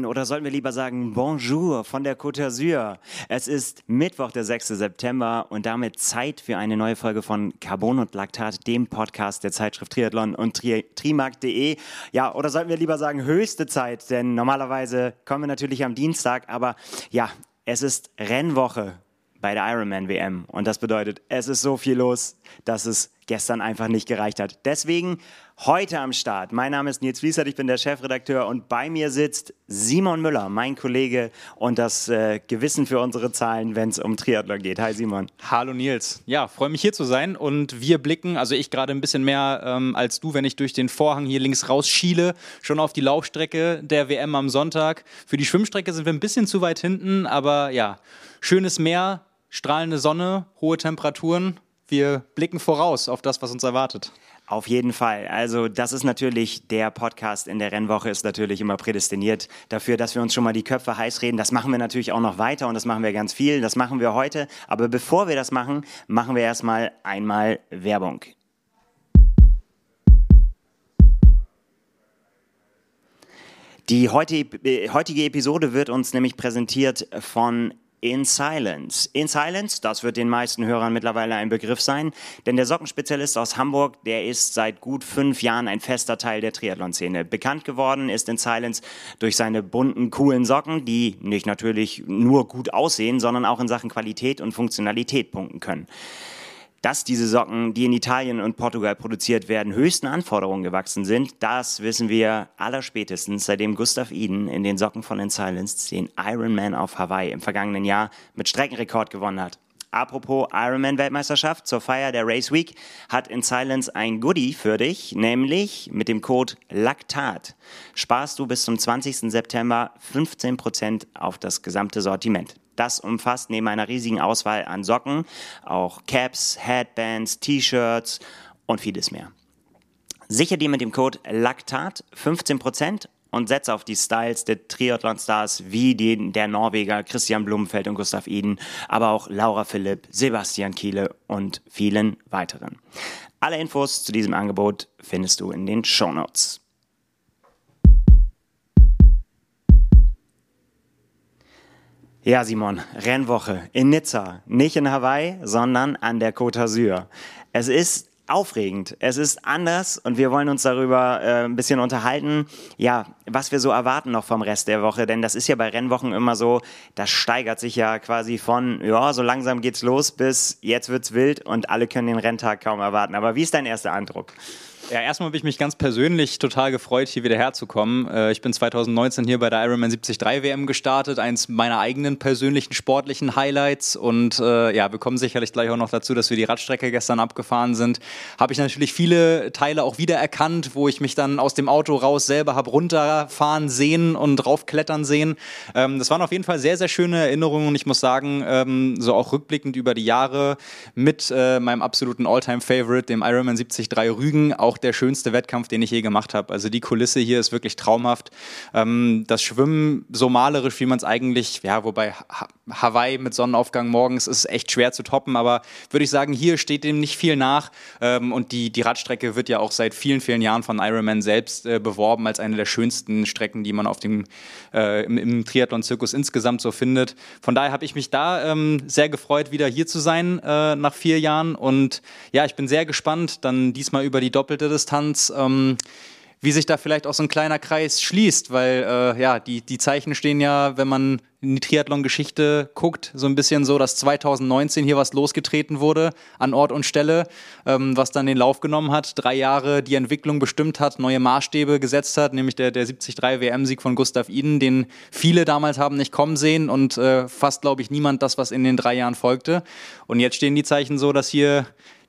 Moin oder sollten wir lieber sagen Bonjour von der Côte d'Azur. Es ist Mittwoch, der 6. September und damit Zeit für eine neue Folge von Carbon und Laktat, dem Podcast der Zeitschrift Triathlon und Tri Trimark.de. Ja, oder sollten wir lieber sagen höchste Zeit, denn normalerweise kommen wir natürlich am Dienstag, aber ja, es ist Rennwoche bei der Ironman WM und das bedeutet, es ist so viel los, dass es gestern einfach nicht gereicht hat. Deswegen heute am Start. Mein Name ist Nils Wiesert, ich bin der Chefredakteur und bei mir sitzt Simon Müller, mein Kollege und das äh, Gewissen für unsere Zahlen, wenn es um Triathlon geht. Hi Simon. Hallo Nils. Ja, freue mich hier zu sein und wir blicken, also ich gerade ein bisschen mehr ähm, als du, wenn ich durch den Vorhang hier links raus schiele, schon auf die Laufstrecke der WM am Sonntag. Für die Schwimmstrecke sind wir ein bisschen zu weit hinten, aber ja, schönes Meer, strahlende Sonne, hohe Temperaturen wir blicken voraus auf das, was uns erwartet. Auf jeden Fall. Also das ist natürlich, der Podcast in der Rennwoche ist natürlich immer prädestiniert dafür, dass wir uns schon mal die Köpfe heiß reden. Das machen wir natürlich auch noch weiter und das machen wir ganz viel. Das machen wir heute. Aber bevor wir das machen, machen wir erstmal einmal Werbung. Die heutige Episode wird uns nämlich präsentiert von in Silence. In Silence, das wird den meisten Hörern mittlerweile ein Begriff sein, denn der Sockenspezialist aus Hamburg, der ist seit gut fünf Jahren ein fester Teil der Triathlon-Szene. Bekannt geworden ist In Silence durch seine bunten, coolen Socken, die nicht natürlich nur gut aussehen, sondern auch in Sachen Qualität und Funktionalität punkten können dass diese Socken, die in Italien und Portugal produziert werden, höchsten Anforderungen gewachsen sind, das wissen wir allerspätestens, seitdem Gustav Eden in den Socken von In Silence den Ironman auf Hawaii im vergangenen Jahr mit Streckenrekord gewonnen hat. Apropos Ironman-Weltmeisterschaft, zur Feier der Race Week hat In Silence ein Goodie für dich, nämlich mit dem Code LACTAT sparst du bis zum 20. September 15% auf das gesamte Sortiment. Das umfasst neben einer riesigen Auswahl an Socken auch Caps, Headbands, T-Shirts und vieles mehr. Sicher dir mit dem Code LACTAT 15% und setze auf die Styles der Triathlon-Stars wie den der Norweger Christian Blumenfeld und Gustav Eden, aber auch Laura Philipp, Sebastian Kiele und vielen weiteren. Alle Infos zu diesem Angebot findest du in den Show Notes. Ja, Simon, Rennwoche in Nizza, nicht in Hawaii, sondern an der Côte d'Azur. Es ist aufregend, es ist anders und wir wollen uns darüber äh, ein bisschen unterhalten, ja, was wir so erwarten noch vom Rest der Woche, denn das ist ja bei Rennwochen immer so, das steigert sich ja quasi von, ja, so langsam geht's los bis jetzt wird's wild und alle können den Renntag kaum erwarten. Aber wie ist dein erster Eindruck? Ja, erstmal habe ich mich ganz persönlich total gefreut, hier wieder herzukommen. Äh, ich bin 2019 hier bei der Ironman 73 WM gestartet, eins meiner eigenen persönlichen sportlichen Highlights. Und äh, ja, wir kommen sicherlich gleich auch noch dazu, dass wir die Radstrecke gestern abgefahren sind. Habe ich natürlich viele Teile auch wiedererkannt, wo ich mich dann aus dem Auto raus selber habe runterfahren sehen und draufklettern sehen. Ähm, das waren auf jeden Fall sehr, sehr schöne Erinnerungen und ich muss sagen, ähm, so auch rückblickend über die Jahre mit äh, meinem absoluten Alltime-Favorite, dem Ironman 73 Rügen, auch der schönste Wettkampf, den ich je gemacht habe. Also die Kulisse hier ist wirklich traumhaft. Ähm, das Schwimmen so malerisch, wie man es eigentlich, ja, wobei Hawaii mit Sonnenaufgang morgens ist echt schwer zu toppen, aber würde ich sagen, hier steht dem nicht viel nach. Ähm, und die, die Radstrecke wird ja auch seit vielen, vielen Jahren von Ironman selbst äh, beworben als eine der schönsten Strecken, die man auf dem, äh, im, im Triathlon-Zirkus insgesamt so findet. Von daher habe ich mich da ähm, sehr gefreut, wieder hier zu sein äh, nach vier Jahren. Und ja, ich bin sehr gespannt, dann diesmal über die doppelte Distanz. Ähm, wie sich da vielleicht auch so ein kleiner Kreis schließt, weil äh, ja, die, die Zeichen stehen ja, wenn man in die Triathlon-Geschichte guckt, so ein bisschen so, dass 2019 hier was losgetreten wurde an Ort und Stelle, ähm, was dann den Lauf genommen hat, drei Jahre die Entwicklung bestimmt hat, neue Maßstäbe gesetzt hat, nämlich der, der 73 WM-Sieg von Gustav Iden, den viele damals haben nicht kommen sehen und äh, fast, glaube ich, niemand das, was in den drei Jahren folgte. Und jetzt stehen die Zeichen so, dass hier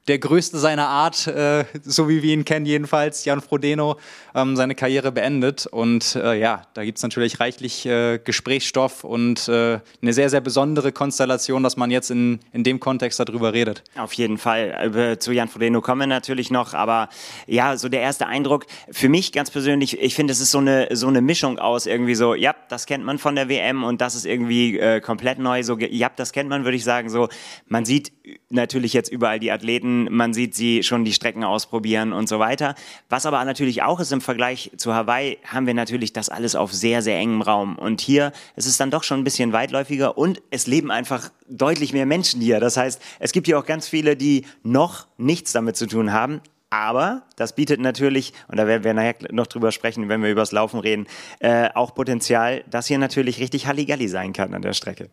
der größte seiner Art, äh, so wie wir ihn kennen jedenfalls, Jan Frodeno, ähm, seine Karriere beendet. Und äh, ja, da gibt es natürlich reichlich äh, Gesprächsstoff und äh, eine sehr, sehr besondere Konstellation, dass man jetzt in, in dem Kontext darüber redet. Auf jeden Fall. Zu Jan Frodeno kommen wir natürlich noch, aber ja, so der erste Eindruck, für mich ganz persönlich, ich finde, es ist so eine, so eine Mischung aus irgendwie so, ja, das kennt man von der WM und das ist irgendwie äh, komplett neu. So, ja, das kennt man, würde ich sagen, so, man sieht natürlich jetzt überall die Athleten, man sieht sie schon die Strecken ausprobieren und so weiter. Was aber natürlich auch ist im Vergleich zu Hawaii, haben wir natürlich das alles auf sehr, sehr engem Raum. Und hier ist es dann doch schon ein bisschen weitläufiger und es leben einfach deutlich mehr Menschen hier. Das heißt, es gibt hier auch ganz viele, die noch nichts damit zu tun haben, aber das bietet natürlich, und da werden wir nachher noch drüber sprechen, wenn wir über das Laufen reden, äh, auch Potenzial, dass hier natürlich richtig Halligalli sein kann an der Strecke.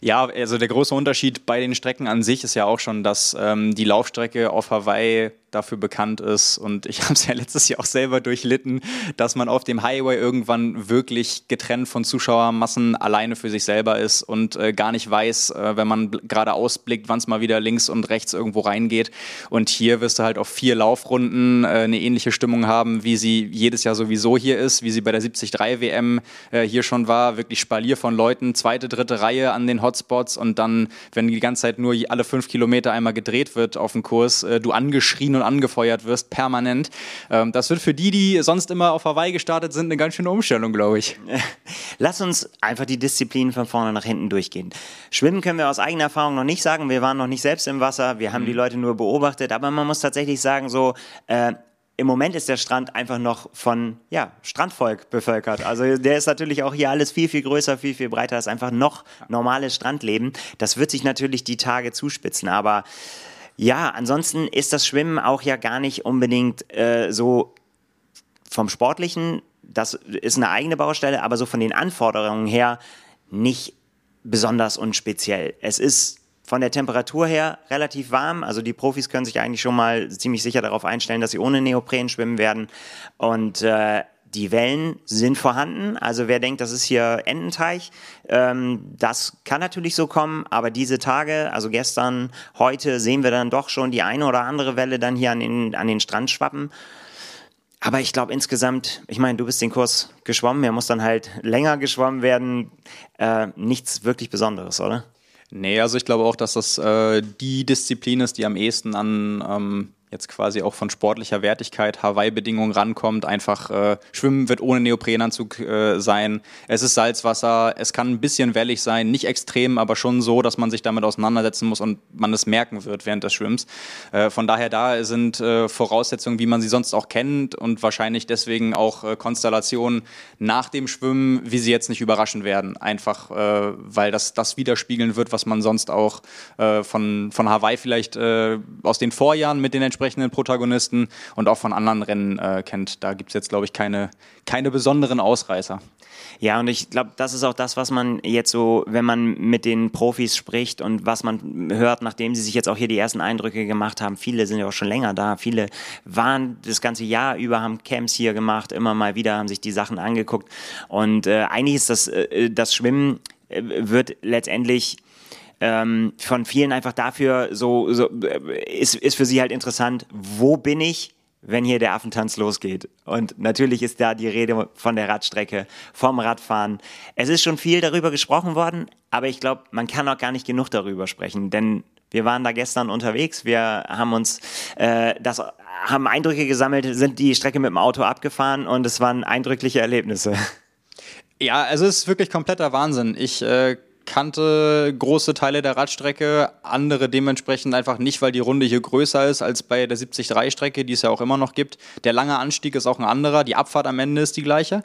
Ja, also der große Unterschied bei den Strecken an sich ist ja auch schon, dass ähm, die Laufstrecke auf Hawaii dafür bekannt ist. Und ich habe es ja letztes Jahr auch selber durchlitten, dass man auf dem Highway irgendwann wirklich getrennt von Zuschauermassen alleine für sich selber ist und äh, gar nicht weiß, äh, wenn man gerade ausblickt, wann es mal wieder links und rechts irgendwo reingeht. Und hier wirst du halt auf vier Laufrunden äh, eine ähnliche Stimmung haben, wie sie jedes Jahr sowieso hier ist, wie sie bei der 73 WM äh, hier schon war. Wirklich Spalier von Leuten, zweite, dritte Reihe an den Hotspots und dann, wenn die ganze Zeit nur alle fünf Kilometer einmal gedreht wird auf dem Kurs, äh, du angeschrien und angefeuert wirst, permanent. Ähm, das wird für die, die sonst immer auf Hawaii gestartet sind, eine ganz schöne Umstellung, glaube ich. Lass uns einfach die Disziplinen von vorne nach hinten durchgehen. Schwimmen können wir aus eigener Erfahrung noch nicht sagen. Wir waren noch nicht selbst im Wasser. Wir haben mhm. die Leute nur beobachtet. Aber man muss tatsächlich sagen, so, äh, im Moment ist der Strand einfach noch von ja, Strandvolk bevölkert. Also der ist natürlich auch hier alles viel, viel größer, viel, viel breiter. Das ist einfach noch normales Strandleben. Das wird sich natürlich die Tage zuspitzen. Aber ja, ansonsten ist das Schwimmen auch ja gar nicht unbedingt äh, so vom Sportlichen, das ist eine eigene Baustelle, aber so von den Anforderungen her nicht besonders und speziell. Es ist von der Temperatur her relativ warm. Also die Profis können sich eigentlich schon mal ziemlich sicher darauf einstellen, dass sie ohne Neopren schwimmen werden. Und äh, die Wellen sind vorhanden. Also wer denkt, das ist hier Ententeich, ähm, das kann natürlich so kommen. Aber diese Tage, also gestern, heute, sehen wir dann doch schon die eine oder andere Welle dann hier an den, an den Strand schwappen. Aber ich glaube insgesamt, ich meine, du bist den Kurs geschwommen, er muss dann halt länger geschwommen werden. Äh, nichts wirklich Besonderes, oder? Nee, also ich glaube auch, dass das äh, die Disziplin ist, die am ehesten an ähm, jetzt quasi auch von sportlicher Wertigkeit, Hawaii-Bedingungen rankommt. Einfach äh, Schwimmen wird ohne Neoprenanzug äh, sein. Es ist Salzwasser, es kann ein bisschen wellig sein, nicht extrem, aber schon so, dass man sich damit auseinandersetzen muss und man es merken wird während des Schwimmens. Äh, von daher da sind äh, Voraussetzungen, wie man sie sonst auch kennt und wahrscheinlich deswegen auch äh, Konstellationen nach dem Schwimmen, wie sie jetzt nicht überraschen werden. Einfach, äh, weil das das widerspiegeln wird, was man sonst auch von, von Hawaii vielleicht aus den Vorjahren mit den entsprechenden entsprechenden Protagonisten und auch von anderen Rennen äh, kennt. Da gibt es jetzt, glaube ich, keine, keine besonderen Ausreißer. Ja, und ich glaube, das ist auch das, was man jetzt so, wenn man mit den Profis spricht und was man hört, nachdem sie sich jetzt auch hier die ersten Eindrücke gemacht haben. Viele sind ja auch schon länger da. Viele waren das ganze Jahr über, haben Camps hier gemacht, immer mal wieder haben sich die Sachen angeguckt. Und äh, eigentlich ist das, äh, das Schwimmen äh, wird letztendlich ähm, von vielen einfach dafür so, so äh, ist, ist für sie halt interessant, wo bin ich, wenn hier der Affentanz losgeht. Und natürlich ist da die Rede von der Radstrecke, vom Radfahren. Es ist schon viel darüber gesprochen worden, aber ich glaube, man kann auch gar nicht genug darüber sprechen, denn wir waren da gestern unterwegs, wir haben uns äh, das haben Eindrücke gesammelt, sind die Strecke mit dem Auto abgefahren und es waren eindrückliche Erlebnisse. Ja, also es ist wirklich kompletter Wahnsinn. Ich äh, kannte große Teile der Radstrecke, andere dementsprechend einfach nicht, weil die Runde hier größer ist als bei der 73-Strecke, die es ja auch immer noch gibt. Der lange Anstieg ist auch ein anderer, die Abfahrt am Ende ist die gleiche.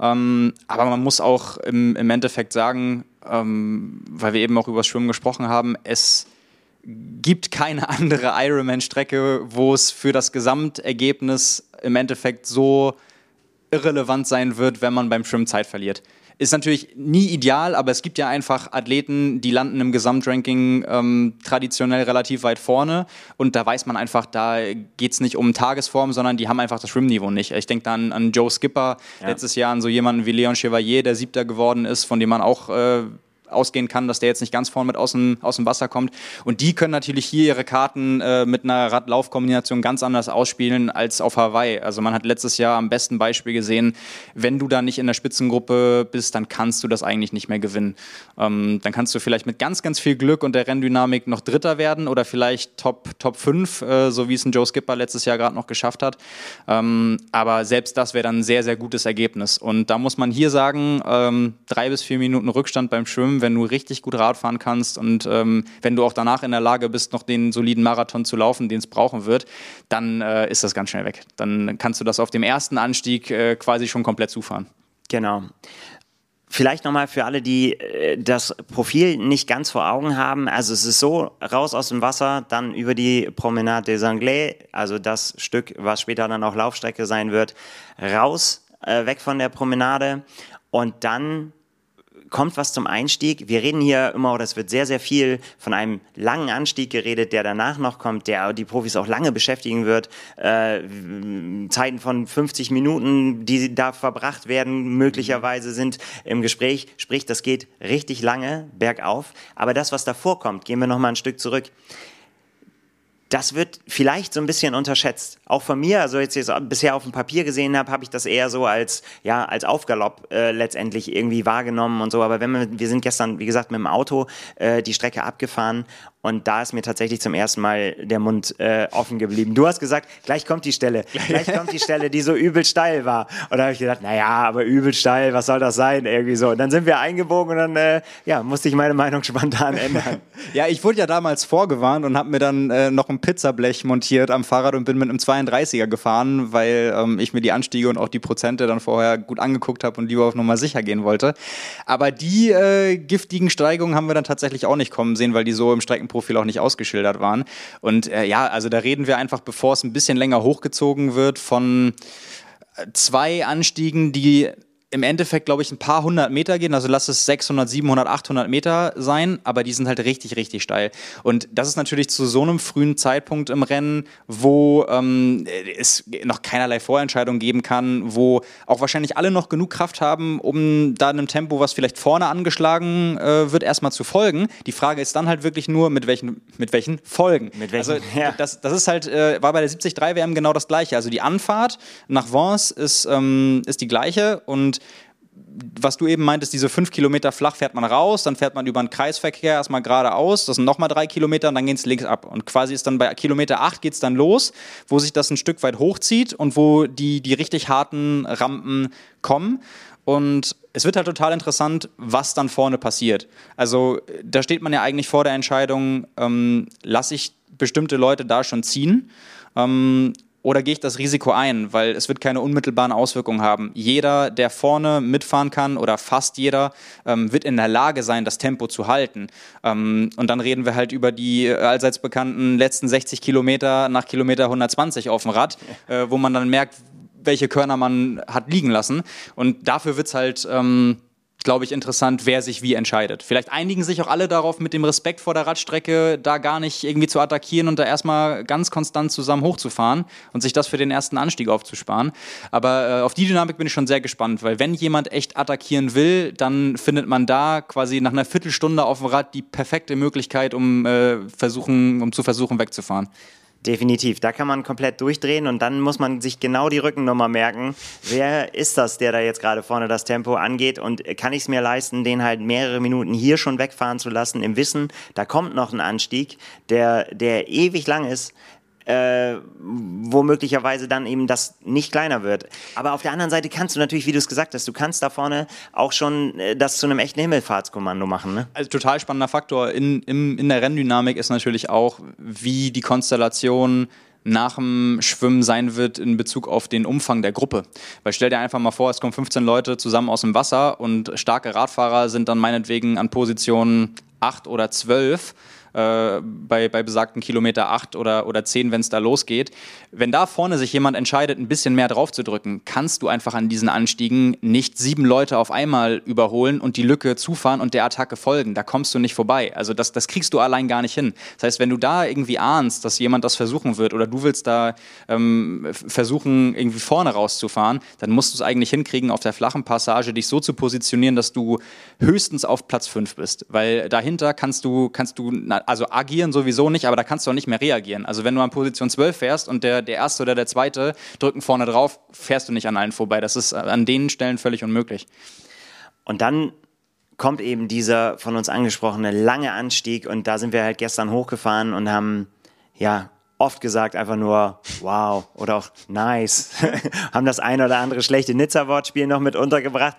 Ähm, aber man muss auch im, im Endeffekt sagen, ähm, weil wir eben auch über das Schwimmen gesprochen haben, es gibt keine andere Ironman-Strecke, wo es für das Gesamtergebnis im Endeffekt so irrelevant sein wird, wenn man beim Schwimmen Zeit verliert. Ist natürlich nie ideal, aber es gibt ja einfach Athleten, die landen im Gesamtranking ähm, traditionell relativ weit vorne und da weiß man einfach, da geht es nicht um Tagesform, sondern die haben einfach das Schwimmniveau nicht. Ich denke da an, an Joe Skipper, ja. letztes Jahr an so jemanden wie Leon Chevalier, der Siebter geworden ist, von dem man auch äh, ausgehen kann, dass der jetzt nicht ganz vorne mit aus dem, aus dem Wasser kommt. Und die können natürlich hier ihre Karten äh, mit einer Radlaufkombination ganz anders ausspielen als auf Hawaii. Also man hat letztes Jahr am besten Beispiel gesehen, wenn du da nicht in der Spitzengruppe bist, dann kannst du das eigentlich nicht mehr gewinnen. Ähm, dann kannst du vielleicht mit ganz, ganz viel Glück und der Renndynamik noch Dritter werden oder vielleicht Top, Top 5, äh, so wie es ein Joe Skipper letztes Jahr gerade noch geschafft hat. Ähm, aber selbst das wäre dann ein sehr, sehr gutes Ergebnis. Und da muss man hier sagen, ähm, drei bis vier Minuten Rückstand beim Schwimmen schlimm, wenn du richtig gut Rad fahren kannst und ähm, wenn du auch danach in der Lage bist, noch den soliden Marathon zu laufen, den es brauchen wird, dann äh, ist das ganz schnell weg. Dann kannst du das auf dem ersten Anstieg äh, quasi schon komplett zufahren. Genau. Vielleicht nochmal für alle, die äh, das Profil nicht ganz vor Augen haben. Also es ist so, raus aus dem Wasser, dann über die Promenade des Anglais, also das Stück, was später dann auch Laufstrecke sein wird, raus, äh, weg von der Promenade und dann kommt was zum Einstieg. Wir reden hier immer, oder es wird sehr, sehr viel von einem langen Anstieg geredet, der danach noch kommt, der die Profis auch lange beschäftigen wird. Äh, Zeiten von 50 Minuten, die da verbracht werden, möglicherweise sind im Gespräch. Sprich, das geht richtig lange bergauf. Aber das, was davor kommt, gehen wir noch mal ein Stück zurück das wird vielleicht so ein bisschen unterschätzt. Auch von mir, also jetzt, jetzt bisher auf dem Papier gesehen habe, habe ich das eher so als, ja, als Aufgalopp äh, letztendlich irgendwie wahrgenommen und so. Aber wenn wir, wir sind gestern, wie gesagt, mit dem Auto äh, die Strecke abgefahren und da ist mir tatsächlich zum ersten Mal der Mund äh, offen geblieben. Du hast gesagt, gleich kommt die Stelle, gleich kommt die Stelle, die so übel steil war. Und da habe ich gedacht, naja, aber übel steil, was soll das sein? Irgendwie so. Und dann sind wir eingebogen und dann äh, ja, musste ich meine Meinung spontan ändern. ja, ich wurde ja damals vorgewarnt und habe mir dann äh, noch ein Pizzablech montiert am Fahrrad und bin mit einem 32er gefahren, weil ähm, ich mir die Anstiege und auch die Prozente dann vorher gut angeguckt habe und lieber auf Nummer sicher gehen wollte. Aber die äh, giftigen Steigungen haben wir dann tatsächlich auch nicht kommen sehen, weil die so im Strecken Profil auch nicht ausgeschildert waren. Und äh, ja, also da reden wir einfach, bevor es ein bisschen länger hochgezogen wird, von äh, zwei Anstiegen, die im Endeffekt, glaube ich, ein paar hundert Meter gehen. Also lass es 600, 700, 800 Meter sein, aber die sind halt richtig, richtig steil. Und das ist natürlich zu so einem frühen Zeitpunkt im Rennen, wo ähm, es noch keinerlei Vorentscheidung geben kann, wo auch wahrscheinlich alle noch genug Kraft haben, um da einem Tempo, was vielleicht vorne angeschlagen äh, wird, erstmal zu folgen. Die Frage ist dann halt wirklich nur, mit welchen, mit welchen Folgen. Mit welchen, also ja. das, das ist halt, äh, war bei der 73 WM genau das gleiche. Also die Anfahrt nach Vence ist, ähm, ist die gleiche und was du eben meintest, diese fünf Kilometer flach fährt man raus, dann fährt man über einen Kreisverkehr erstmal geradeaus, das sind nochmal drei Kilometer und dann geht es links ab. Und quasi ist dann bei Kilometer acht geht es dann los, wo sich das ein Stück weit hochzieht und wo die, die richtig harten Rampen kommen. Und es wird halt total interessant, was dann vorne passiert. Also da steht man ja eigentlich vor der Entscheidung, ähm, lasse ich bestimmte Leute da schon ziehen ähm, oder gehe ich das Risiko ein, weil es wird keine unmittelbaren Auswirkungen haben. Jeder, der vorne mitfahren kann oder fast jeder, ähm, wird in der Lage sein, das Tempo zu halten. Ähm, und dann reden wir halt über die allseits bekannten letzten 60 Kilometer nach Kilometer 120 auf dem Rad, äh, wo man dann merkt, welche Körner man hat liegen lassen. Und dafür wird es halt... Ähm, glaube ich, interessant, wer sich wie entscheidet. Vielleicht einigen sich auch alle darauf, mit dem Respekt vor der Radstrecke da gar nicht irgendwie zu attackieren und da erstmal ganz konstant zusammen hochzufahren und sich das für den ersten Anstieg aufzusparen. Aber äh, auf die Dynamik bin ich schon sehr gespannt, weil wenn jemand echt attackieren will, dann findet man da quasi nach einer Viertelstunde auf dem Rad die perfekte Möglichkeit, um, äh, versuchen, um zu versuchen wegzufahren. Definitiv, da kann man komplett durchdrehen und dann muss man sich genau die Rückennummer merken. Wer ist das, der da jetzt gerade vorne das Tempo angeht und kann ich es mir leisten, den halt mehrere Minuten hier schon wegfahren zu lassen, im Wissen, da kommt noch ein Anstieg, der, der ewig lang ist äh, wo möglicherweise dann eben das nicht kleiner wird. Aber auf der anderen Seite kannst du natürlich, wie du es gesagt hast, du kannst da vorne auch schon äh, das zu einem echten Himmelfahrtskommando machen. Ne? Also total spannender Faktor in, in, in der Renndynamik ist natürlich auch, wie die Konstellation nach dem Schwimmen sein wird in Bezug auf den Umfang der Gruppe. Weil stell dir einfach mal vor, es kommen 15 Leute zusammen aus dem Wasser und starke Radfahrer sind dann meinetwegen an Position 8 oder 12 äh, bei, bei besagten Kilometer 8 oder, oder 10, wenn es da losgeht. Wenn da vorne sich jemand entscheidet, ein bisschen mehr drauf zu drücken, kannst du einfach an diesen Anstiegen nicht sieben Leute auf einmal überholen und die Lücke zufahren und der Attacke folgen. Da kommst du nicht vorbei. Also das, das kriegst du allein gar nicht hin. Das heißt, wenn du da irgendwie ahnst, dass jemand das versuchen wird oder du willst da ähm, versuchen, irgendwie vorne rauszufahren, dann musst du es eigentlich hinkriegen, auf der flachen Passage dich so zu positionieren, dass du höchstens auf Platz 5 bist. Weil dahinter kannst du, kannst du, also agieren sowieso nicht, aber da kannst du auch nicht mehr reagieren. Also wenn du an Position 12 fährst und der der, erste oder der zweite drücken vorne drauf, fährst du nicht an allen vorbei. Das ist an den Stellen völlig unmöglich. Und dann kommt eben dieser von uns angesprochene lange Anstieg und da sind wir halt gestern hochgefahren und haben ja oft gesagt einfach nur wow oder auch nice. haben das ein oder andere schlechte Nizza-Wortspiel noch mit untergebracht,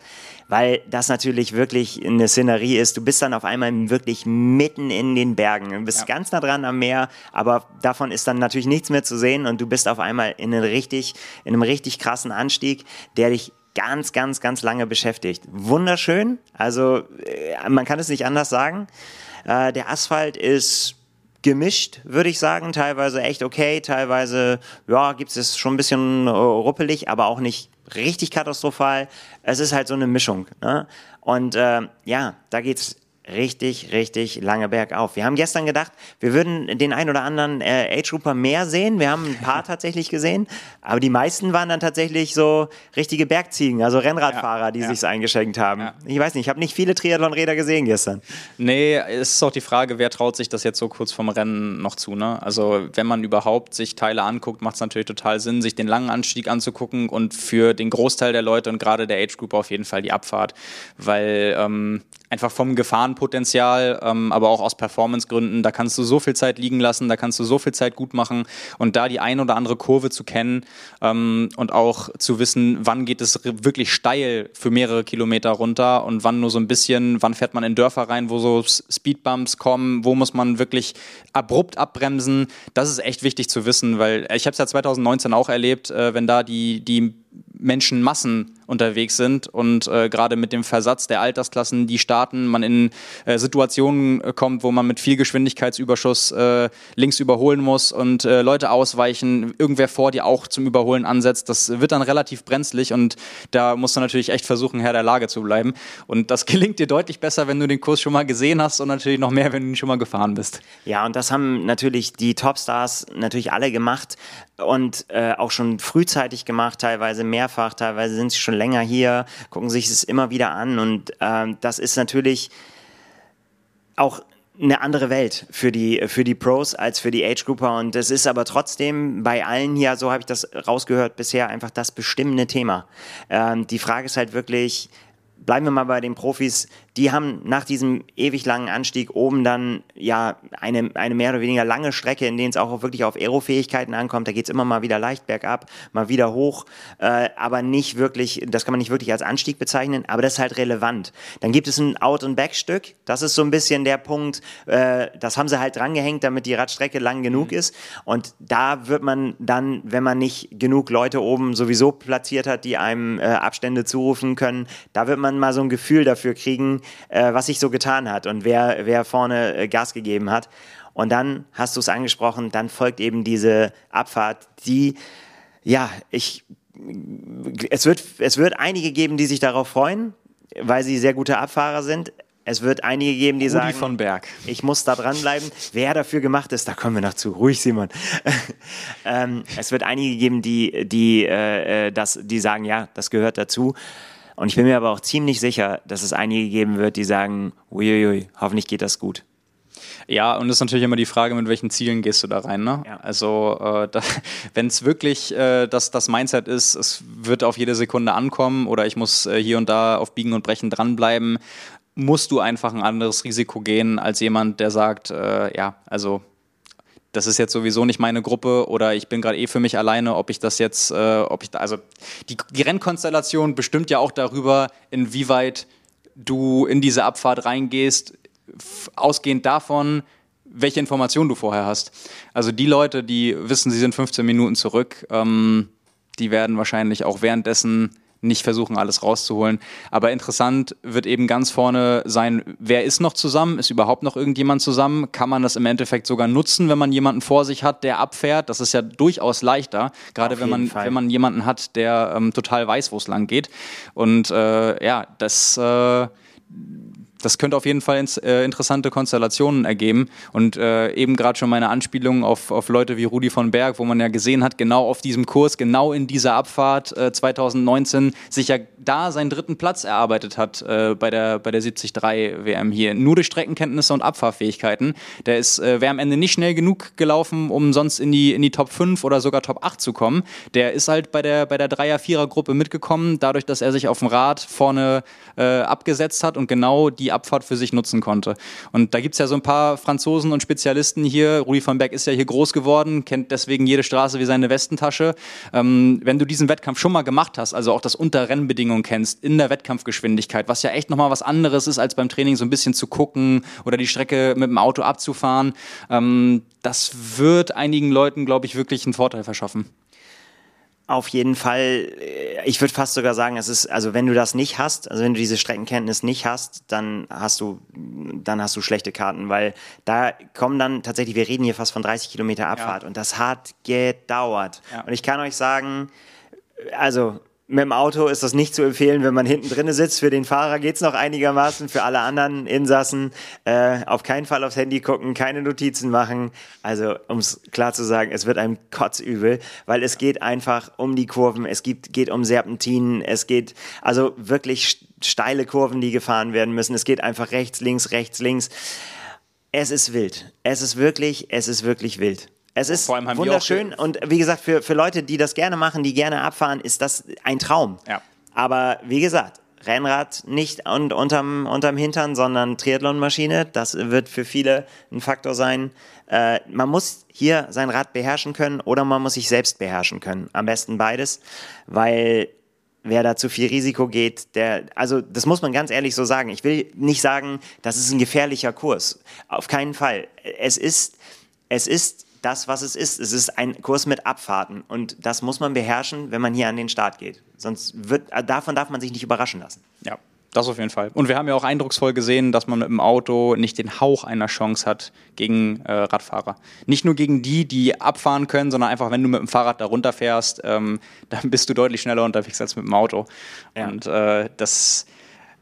weil das natürlich wirklich eine Szenerie ist. Du bist dann auf einmal wirklich mitten in den Bergen. Du bist ja. ganz nah dran am Meer, aber davon ist dann natürlich nichts mehr zu sehen und du bist auf einmal in, einem richtig, in einem richtig krassen Anstieg, der dich ganz, ganz, ganz lange beschäftigt. Wunderschön. Also äh, man kann es nicht anders sagen. Äh, der Asphalt ist gemischt, würde ich sagen. Teilweise echt okay, teilweise, ja, gibt es schon ein bisschen äh, ruppelig, aber auch nicht richtig katastrophal. Es ist halt so eine Mischung. Ne? Und äh, ja, da geht's richtig, richtig lange bergauf. Wir haben gestern gedacht, wir würden den ein oder anderen äh, Age-Trooper mehr sehen. Wir haben ein paar tatsächlich gesehen, aber die meisten waren dann tatsächlich so richtige Bergziegen, also Rennradfahrer, ja, die ja. sich's eingeschenkt haben. Ja. Ich weiß nicht, ich habe nicht viele Triathlon-Räder gesehen gestern. Nee, es ist auch die Frage, wer traut sich das jetzt so kurz vom Rennen noch zu. Ne? Also wenn man überhaupt sich Teile anguckt, macht es natürlich total Sinn, sich den langen Anstieg anzugucken und für den Großteil der Leute und gerade der Age-Group auf jeden Fall die Abfahrt, weil ähm, einfach vom Gefahrenpotenzial, ähm, aber auch aus Performancegründen. Da kannst du so viel Zeit liegen lassen, da kannst du so viel Zeit gut machen und da die ein oder andere Kurve zu kennen ähm, und auch zu wissen, wann geht es wirklich steil für mehrere Kilometer runter und wann nur so ein bisschen, wann fährt man in Dörfer rein, wo so Speedbumps kommen, wo muss man wirklich abrupt abbremsen. Das ist echt wichtig zu wissen, weil ich habe es ja 2019 auch erlebt, äh, wenn da die, die Menschenmassen unterwegs sind und äh, gerade mit dem Versatz der Altersklassen, die starten, man in äh, Situationen äh, kommt, wo man mit viel Geschwindigkeitsüberschuss äh, links überholen muss und äh, Leute ausweichen, irgendwer vor dir auch zum Überholen ansetzt. Das wird dann relativ brenzlig und da musst du natürlich echt versuchen, Herr der Lage zu bleiben. Und das gelingt dir deutlich besser, wenn du den Kurs schon mal gesehen hast und natürlich noch mehr, wenn du ihn schon mal gefahren bist. Ja, und das haben natürlich die Topstars natürlich alle gemacht und äh, auch schon frühzeitig gemacht, teilweise mehrfach, teilweise sind sie schon länger hier, gucken sich es immer wieder an und äh, das ist natürlich auch eine andere Welt für die, für die Pros als für die Age-Grouper und das ist aber trotzdem bei allen hier, so habe ich das rausgehört, bisher einfach das bestimmende Thema. Ähm, die Frage ist halt wirklich, bleiben wir mal bei den Profis, die haben nach diesem ewig langen Anstieg oben dann ja eine, eine mehr oder weniger lange Strecke, in denen es auch wirklich auf Aerofähigkeiten ankommt. Da geht es immer mal wieder leicht bergab, mal wieder hoch, äh, aber nicht wirklich, das kann man nicht wirklich als Anstieg bezeichnen, aber das ist halt relevant. Dann gibt es ein Out- und Back-Stück, das ist so ein bisschen der Punkt, äh, das haben sie halt drangehängt, damit die Radstrecke lang genug mhm. ist. Und da wird man dann, wenn man nicht genug Leute oben sowieso platziert hat, die einem äh, Abstände zurufen können, da wird man mal so ein Gefühl dafür kriegen, äh, was sich so getan hat und wer, wer vorne äh, Gas gegeben hat. Und dann hast du es angesprochen, dann folgt eben diese Abfahrt, die, ja, ich, es wird, es wird einige geben, die sich darauf freuen, weil sie sehr gute Abfahrer sind. Es wird einige geben, die Rudi sagen, von Berg. ich muss da dranbleiben. Wer dafür gemacht ist, da kommen wir noch zu. Ruhig, Simon. ähm, es wird einige geben, die, die, äh, äh, das, die sagen, ja, das gehört dazu. Und ich bin mir aber auch ziemlich sicher, dass es einige geben wird, die sagen, uiuiui, hoffentlich geht das gut. Ja, und es ist natürlich immer die Frage, mit welchen Zielen gehst du da rein. Ne? Ja. Also äh, wenn es wirklich äh, das, das Mindset ist, es wird auf jede Sekunde ankommen oder ich muss äh, hier und da auf Biegen und Brechen dranbleiben, musst du einfach ein anderes Risiko gehen als jemand, der sagt, äh, ja, also das ist jetzt sowieso nicht meine Gruppe oder ich bin gerade eh für mich alleine, ob ich das jetzt, äh, ob ich, da, also die, die Rennkonstellation bestimmt ja auch darüber, inwieweit du in diese Abfahrt reingehst, ausgehend davon, welche Informationen du vorher hast. Also die Leute, die wissen, sie sind 15 Minuten zurück, ähm, die werden wahrscheinlich auch währenddessen nicht versuchen, alles rauszuholen. Aber interessant wird eben ganz vorne sein, wer ist noch zusammen? Ist überhaupt noch irgendjemand zusammen? Kann man das im Endeffekt sogar nutzen, wenn man jemanden vor sich hat, der abfährt? Das ist ja durchaus leichter, gerade wenn man, wenn man jemanden hat, der ähm, total weiß, wo es lang geht. Und äh, ja, das. Äh, das könnte auf jeden Fall ins, äh, interessante Konstellationen ergeben. Und äh, eben gerade schon meine Anspielung auf, auf Leute wie Rudi von Berg, wo man ja gesehen hat, genau auf diesem Kurs, genau in dieser Abfahrt äh, 2019 sich ja da seinen dritten Platz erarbeitet hat äh, bei der, bei der 73 WM hier. Nur durch Streckenkenntnisse und Abfahrfähigkeiten. Der ist, äh, wäre am Ende nicht schnell genug gelaufen, um sonst in die, in die Top 5 oder sogar Top 8 zu kommen. Der ist halt bei der, bei der Dreier-Vierer-Gruppe mitgekommen, dadurch, dass er sich auf dem Rad vorne äh, abgesetzt hat und genau die Abfahrt für sich nutzen konnte. Und da gibt es ja so ein paar Franzosen und Spezialisten hier. Rudi van Beck ist ja hier groß geworden, kennt deswegen jede Straße wie seine Westentasche. Ähm, wenn du diesen Wettkampf schon mal gemacht hast, also auch das unter Rennbedingungen kennst, in der Wettkampfgeschwindigkeit, was ja echt nochmal was anderes ist, als beim Training so ein bisschen zu gucken oder die Strecke mit dem Auto abzufahren, ähm, das wird einigen Leuten, glaube ich, wirklich einen Vorteil verschaffen. Auf jeden Fall, ich würde fast sogar sagen, es ist, also wenn du das nicht hast, also wenn du diese Streckenkenntnis nicht hast, dann hast du, dann hast du schlechte Karten, weil da kommen dann tatsächlich, wir reden hier fast von 30 Kilometer Abfahrt ja. und das hat gedauert. Ja. Und ich kann euch sagen, also mit dem Auto ist das nicht zu empfehlen, wenn man hinten drinne sitzt. Für den Fahrer geht's noch einigermaßen. Für alle anderen Insassen äh, auf keinen Fall aufs Handy gucken, keine Notizen machen. Also, um es klar zu sagen, es wird einem kotzübel, weil es geht einfach um die Kurven. Es gibt, geht um Serpentinen. Es geht also wirklich steile Kurven, die gefahren werden müssen. Es geht einfach rechts, links, rechts, links. Es ist wild. Es ist wirklich, es ist wirklich wild. Es ist wunderschön und wie gesagt, für, für Leute, die das gerne machen, die gerne abfahren, ist das ein Traum. Ja. Aber wie gesagt, Rennrad nicht und unterm, unterm Hintern, sondern Triathlonmaschine. Das wird für viele ein Faktor sein. Äh, man muss hier sein Rad beherrschen können oder man muss sich selbst beherrschen können. Am besten beides, weil wer da zu viel Risiko geht, der, also das muss man ganz ehrlich so sagen. Ich will nicht sagen, das ist ein gefährlicher Kurs. Auf keinen Fall. Es ist, es ist das, was es ist. Es ist ein Kurs mit Abfahrten und das muss man beherrschen, wenn man hier an den Start geht. Sonst wird, äh, davon darf man sich nicht überraschen lassen. Ja. Das auf jeden Fall. Und wir haben ja auch eindrucksvoll gesehen, dass man mit dem Auto nicht den Hauch einer Chance hat gegen äh, Radfahrer. Nicht nur gegen die, die abfahren können, sondern einfach, wenn du mit dem Fahrrad da runterfährst, ähm, dann bist du deutlich schneller unterwegs als mit dem Auto. Ja. Und äh, das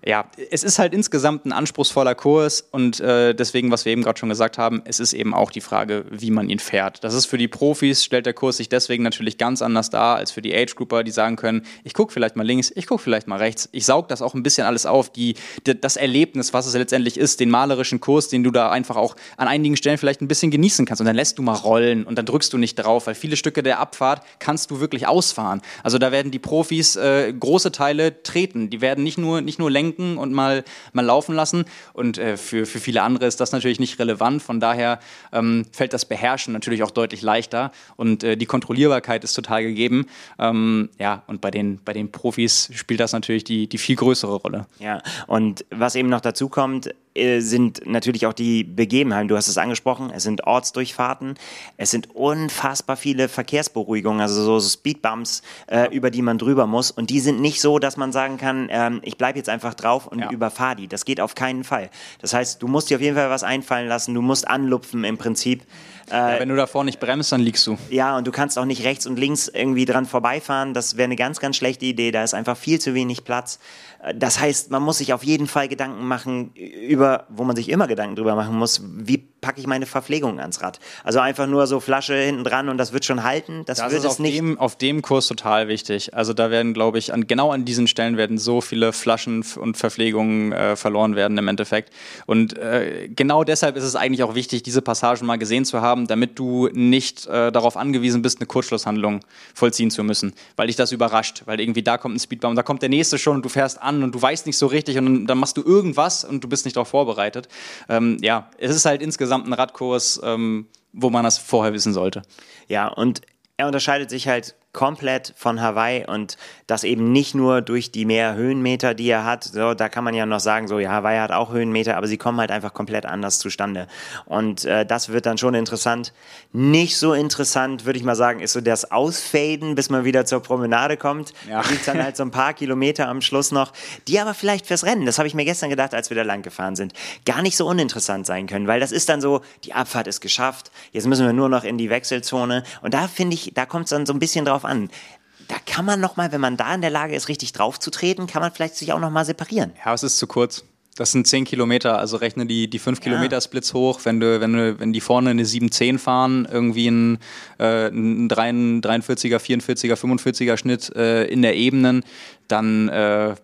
ja, es ist halt insgesamt ein anspruchsvoller Kurs und äh, deswegen, was wir eben gerade schon gesagt haben, es ist eben auch die Frage, wie man ihn fährt. Das ist für die Profis, stellt der Kurs sich deswegen natürlich ganz anders dar als für die Age-Grouper, die sagen können, ich gucke vielleicht mal links, ich gucke vielleicht mal rechts. Ich saug das auch ein bisschen alles auf, die, die, das Erlebnis, was es letztendlich ist, den malerischen Kurs, den du da einfach auch an einigen Stellen vielleicht ein bisschen genießen kannst. Und dann lässt du mal rollen und dann drückst du nicht drauf, weil viele Stücke der Abfahrt kannst du wirklich ausfahren. Also da werden die Profis äh, große Teile treten. Die werden nicht nur, nicht nur lenken, lenken und mal, mal laufen lassen. Und äh, für, für viele andere ist das natürlich nicht relevant. Von daher ähm, fällt das Beherrschen natürlich auch deutlich leichter und äh, die Kontrollierbarkeit ist total gegeben. Ähm, ja, und bei den, bei den Profis spielt das natürlich die, die viel größere Rolle. Ja, und was eben noch dazu kommt, äh, sind natürlich auch die Begebenheiten. Du hast es angesprochen, es sind Ortsdurchfahrten, es sind unfassbar viele Verkehrsberuhigungen, also so Speedbumps, äh, über die man drüber muss. Und die sind nicht so, dass man sagen kann, ähm, ich bleibe jetzt einfach drauf und ja. überfahre die. Das geht auf keinen Fall. Das heißt, du musst dir auf jeden Fall was einfallen lassen, du musst anlupfen im Prinzip. Ja, wenn du davor nicht bremst, dann liegst du. Ja, und du kannst auch nicht rechts und links irgendwie dran vorbeifahren. Das wäre eine ganz, ganz schlechte Idee. Da ist einfach viel zu wenig Platz. Äh, das heißt, man muss sich auf jeden Fall Gedanken machen über, wo man sich immer Gedanken drüber machen muss, wie packe ich meine Verpflegung ans Rad. Also einfach nur so Flasche hinten dran und das wird schon halten. Das, das wird ist auf nicht. Dem, auf dem Kurs total wichtig. Also da werden, glaube ich, an, genau an diesen Stellen werden so viele Flaschen und Verpflegungen äh, verloren werden im Endeffekt. Und äh, genau deshalb ist es eigentlich auch wichtig, diese Passagen mal gesehen zu haben, damit du nicht äh, darauf angewiesen bist, eine Kurzschlusshandlung vollziehen zu müssen, weil dich das überrascht, weil irgendwie da kommt ein Speedbaum, da kommt der nächste schon und du fährst an und du weißt nicht so richtig und dann machst du irgendwas und du bist nicht darauf vorbereitet. Ähm, ja, es ist halt insgesamt insgesamt ein Radkurs, ähm, wo man das vorher wissen sollte. Ja, und er unterscheidet sich halt komplett von Hawaii und das eben nicht nur durch die mehr Höhenmeter, die er hat. So, da kann man ja noch sagen, so ja, Hawaii hat auch Höhenmeter, aber sie kommen halt einfach komplett anders zustande. Und äh, das wird dann schon interessant. Nicht so interessant, würde ich mal sagen, ist so das Ausfaden, bis man wieder zur Promenade kommt. Ja. Da gibt dann halt so ein paar Kilometer am Schluss noch, die aber vielleicht fürs Rennen, das habe ich mir gestern gedacht, als wir da lang gefahren sind, gar nicht so uninteressant sein können, weil das ist dann so, die Abfahrt ist geschafft, jetzt müssen wir nur noch in die Wechselzone und da finde ich, da kommt es dann so ein bisschen drauf an. Da kann man noch mal, wenn man da in der Lage ist, richtig drauf zu treten, kann man vielleicht sich auch noch mal separieren. Ja, es ist zu kurz. Das sind 10 Kilometer, also rechne die, die 5 ja. Kilometer Splits hoch. Wenn du, wenn du, wenn die vorne eine 7-10 fahren, irgendwie ein, äh, ein 43er, 44er, 45er Schnitt äh, in der Ebenen, dann äh,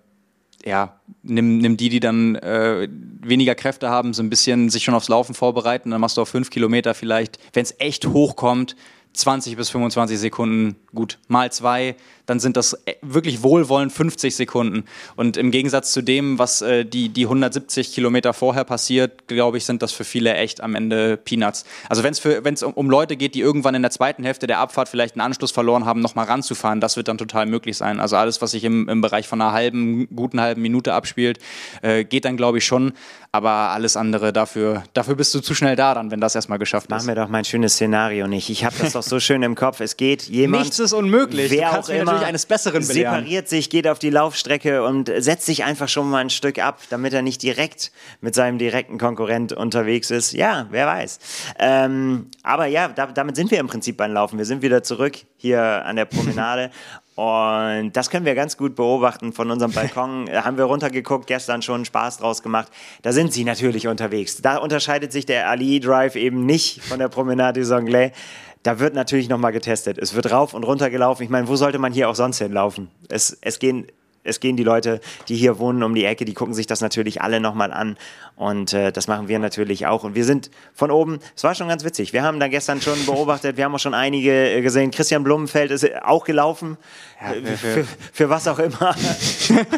ja, nimm, nimm die, die dann äh, weniger Kräfte haben, so ein bisschen sich schon aufs Laufen vorbereiten, dann machst du auf 5 Kilometer vielleicht, wenn es echt hoch kommt, 20 bis 25 Sekunden gut. Mal zwei, dann sind das äh, wirklich wohlwollend 50 Sekunden. Und im Gegensatz zu dem, was äh, die, die 170 Kilometer vorher passiert, glaube ich, sind das für viele echt am Ende Peanuts. Also wenn es um, um Leute geht, die irgendwann in der zweiten Hälfte der Abfahrt vielleicht einen Anschluss verloren haben, nochmal ranzufahren, das wird dann total möglich sein. Also alles, was sich im, im Bereich von einer halben, guten halben Minute abspielt, äh, geht dann, glaube ich, schon. Aber alles andere, dafür, dafür bist du zu schnell da dann, wenn das erstmal geschafft Mach ist. Mach mir doch mein schönes Szenario nicht. Ich habe das doch so schön im Kopf. Es geht jemand. Nichts ist unmöglich. Wer auch immer natürlich eines Besseren belehren. separiert sich, geht auf die Laufstrecke und setzt sich einfach schon mal ein Stück ab, damit er nicht direkt mit seinem direkten Konkurrent unterwegs ist. Ja, wer weiß. Ähm, aber ja, da, damit sind wir im Prinzip beim Laufen. Wir sind wieder zurück hier an der Promenade Und das können wir ganz gut beobachten von unserem Balkon. haben wir runtergeguckt, gestern schon Spaß draus gemacht. Da sind sie natürlich unterwegs. Da unterscheidet sich der Ali Drive eben nicht von der Promenade du Anglais da wird natürlich nochmal getestet. Es wird rauf und runter gelaufen. Ich meine, wo sollte man hier auch sonst hinlaufen? Es, es gehen es gehen die Leute, die hier wohnen, um die Ecke, die gucken sich das natürlich alle nochmal an. Und äh, das machen wir natürlich auch. Und wir sind von oben, es war schon ganz witzig. Wir haben da gestern schon beobachtet, wir haben auch schon einige äh, gesehen. Christian Blumenfeld ist auch gelaufen, ja, für, für, für, was auch immer.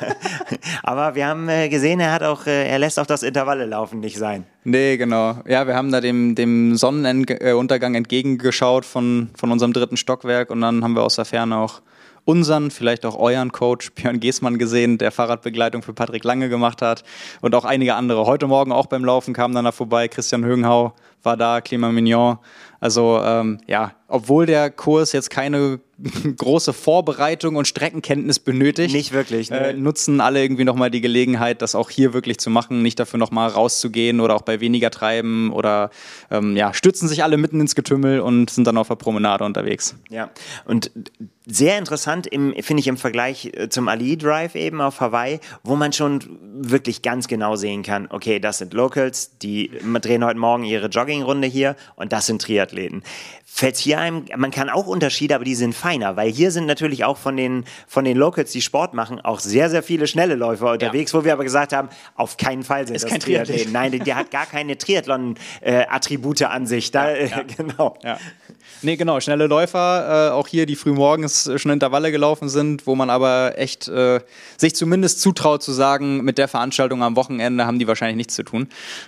Aber wir haben äh, gesehen, er hat auch, äh, er lässt auch das Intervalle laufen nicht sein. Nee, genau. Ja, wir haben da dem, dem Sonnenuntergang entgegengeschaut von, von unserem dritten Stockwerk und dann haben wir aus der Ferne auch unseren, vielleicht auch euren Coach Björn Geßmann gesehen, der Fahrradbegleitung für Patrick Lange gemacht hat und auch einige andere. Heute Morgen auch beim Laufen kamen dann da vorbei. Christian Högenhau war da, Clément Mignon. Also ähm, ja, obwohl der Kurs jetzt keine große Vorbereitung und Streckenkenntnis benötigt. Nicht wirklich. Ne? Äh, nutzen alle irgendwie nochmal die Gelegenheit, das auch hier wirklich zu machen, nicht dafür nochmal rauszugehen oder auch bei weniger treiben oder ähm, ja, stützen sich alle mitten ins Getümmel und sind dann auf der Promenade unterwegs. Ja, und sehr interessant, finde ich, im Vergleich äh, zum Ali Drive eben auf Hawaii, wo man schon wirklich ganz genau sehen kann, okay, das sind Locals, die drehen heute Morgen ihre Joggingrunde hier und das sind Triathleten fällt hier einem, man kann auch Unterschiede, aber die sind feiner, weil hier sind natürlich auch von den, von den Locals, die Sport machen, auch sehr, sehr viele schnelle Läufer unterwegs, ja. wo wir aber gesagt haben, auf keinen Fall sind ist das kein Triathleten. Nein, der hat gar keine Triathlon-Attribute äh, an sich. Da, ja, ja. genau. Nee, genau, schnelle Läufer, äh, auch hier, die frühmorgens schon Intervalle gelaufen sind, wo man aber echt äh, sich zumindest zutraut zu sagen, mit der Veranstaltung am Wochenende haben die wahrscheinlich nichts zu tun.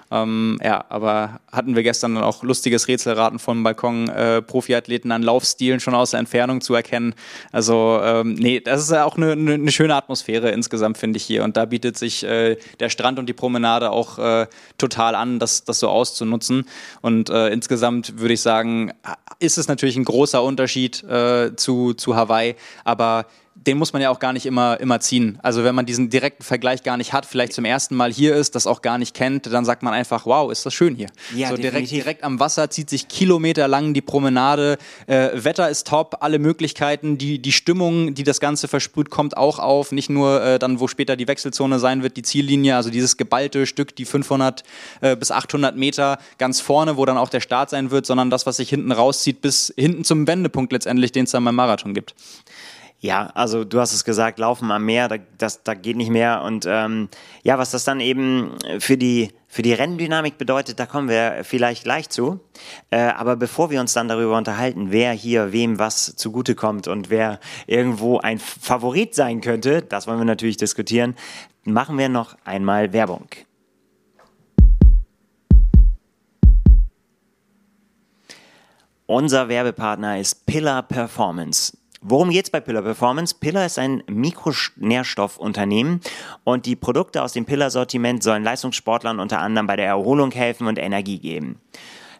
Ähm, ja, aber hatten wir gestern dann auch lustiges Rätselraten vom Balkon, äh, Profiathleten an Laufstilen schon aus der Entfernung zu erkennen. Also, ähm, nee, das ist ja auch eine, eine schöne Atmosphäre insgesamt, finde ich hier. Und da bietet sich äh, der Strand und die Promenade auch äh, total an, das, das so auszunutzen. Und äh, insgesamt würde ich sagen, ist es natürlich ein großer Unterschied äh, zu, zu Hawaii, aber den muss man ja auch gar nicht immer, immer ziehen. Also wenn man diesen direkten Vergleich gar nicht hat, vielleicht zum ersten Mal hier ist, das auch gar nicht kennt, dann sagt man einfach, wow, ist das schön hier. Ja, so direkt, direkt am Wasser zieht sich kilometerlang die Promenade, äh, Wetter ist top, alle Möglichkeiten, die, die Stimmung, die das Ganze versprüht, kommt auch auf. Nicht nur äh, dann, wo später die Wechselzone sein wird, die Ziellinie, also dieses geballte Stück, die 500 äh, bis 800 Meter ganz vorne, wo dann auch der Start sein wird, sondern das, was sich hinten rauszieht, bis hinten zum Wendepunkt letztendlich, den es dann beim Marathon gibt. Ja, also du hast es gesagt, Laufen am Meer, da, das, da geht nicht mehr. Und ähm, ja, was das dann eben für die, für die Renndynamik bedeutet, da kommen wir vielleicht gleich zu. Äh, aber bevor wir uns dann darüber unterhalten, wer hier wem was zugutekommt und wer irgendwo ein Favorit sein könnte, das wollen wir natürlich diskutieren, machen wir noch einmal Werbung. Unser Werbepartner ist Pillar Performance. Worum geht es bei Pillar Performance? Pillar ist ein Mikronährstoffunternehmen und die Produkte aus dem Pillar-Sortiment sollen Leistungssportlern unter anderem bei der Erholung helfen und Energie geben.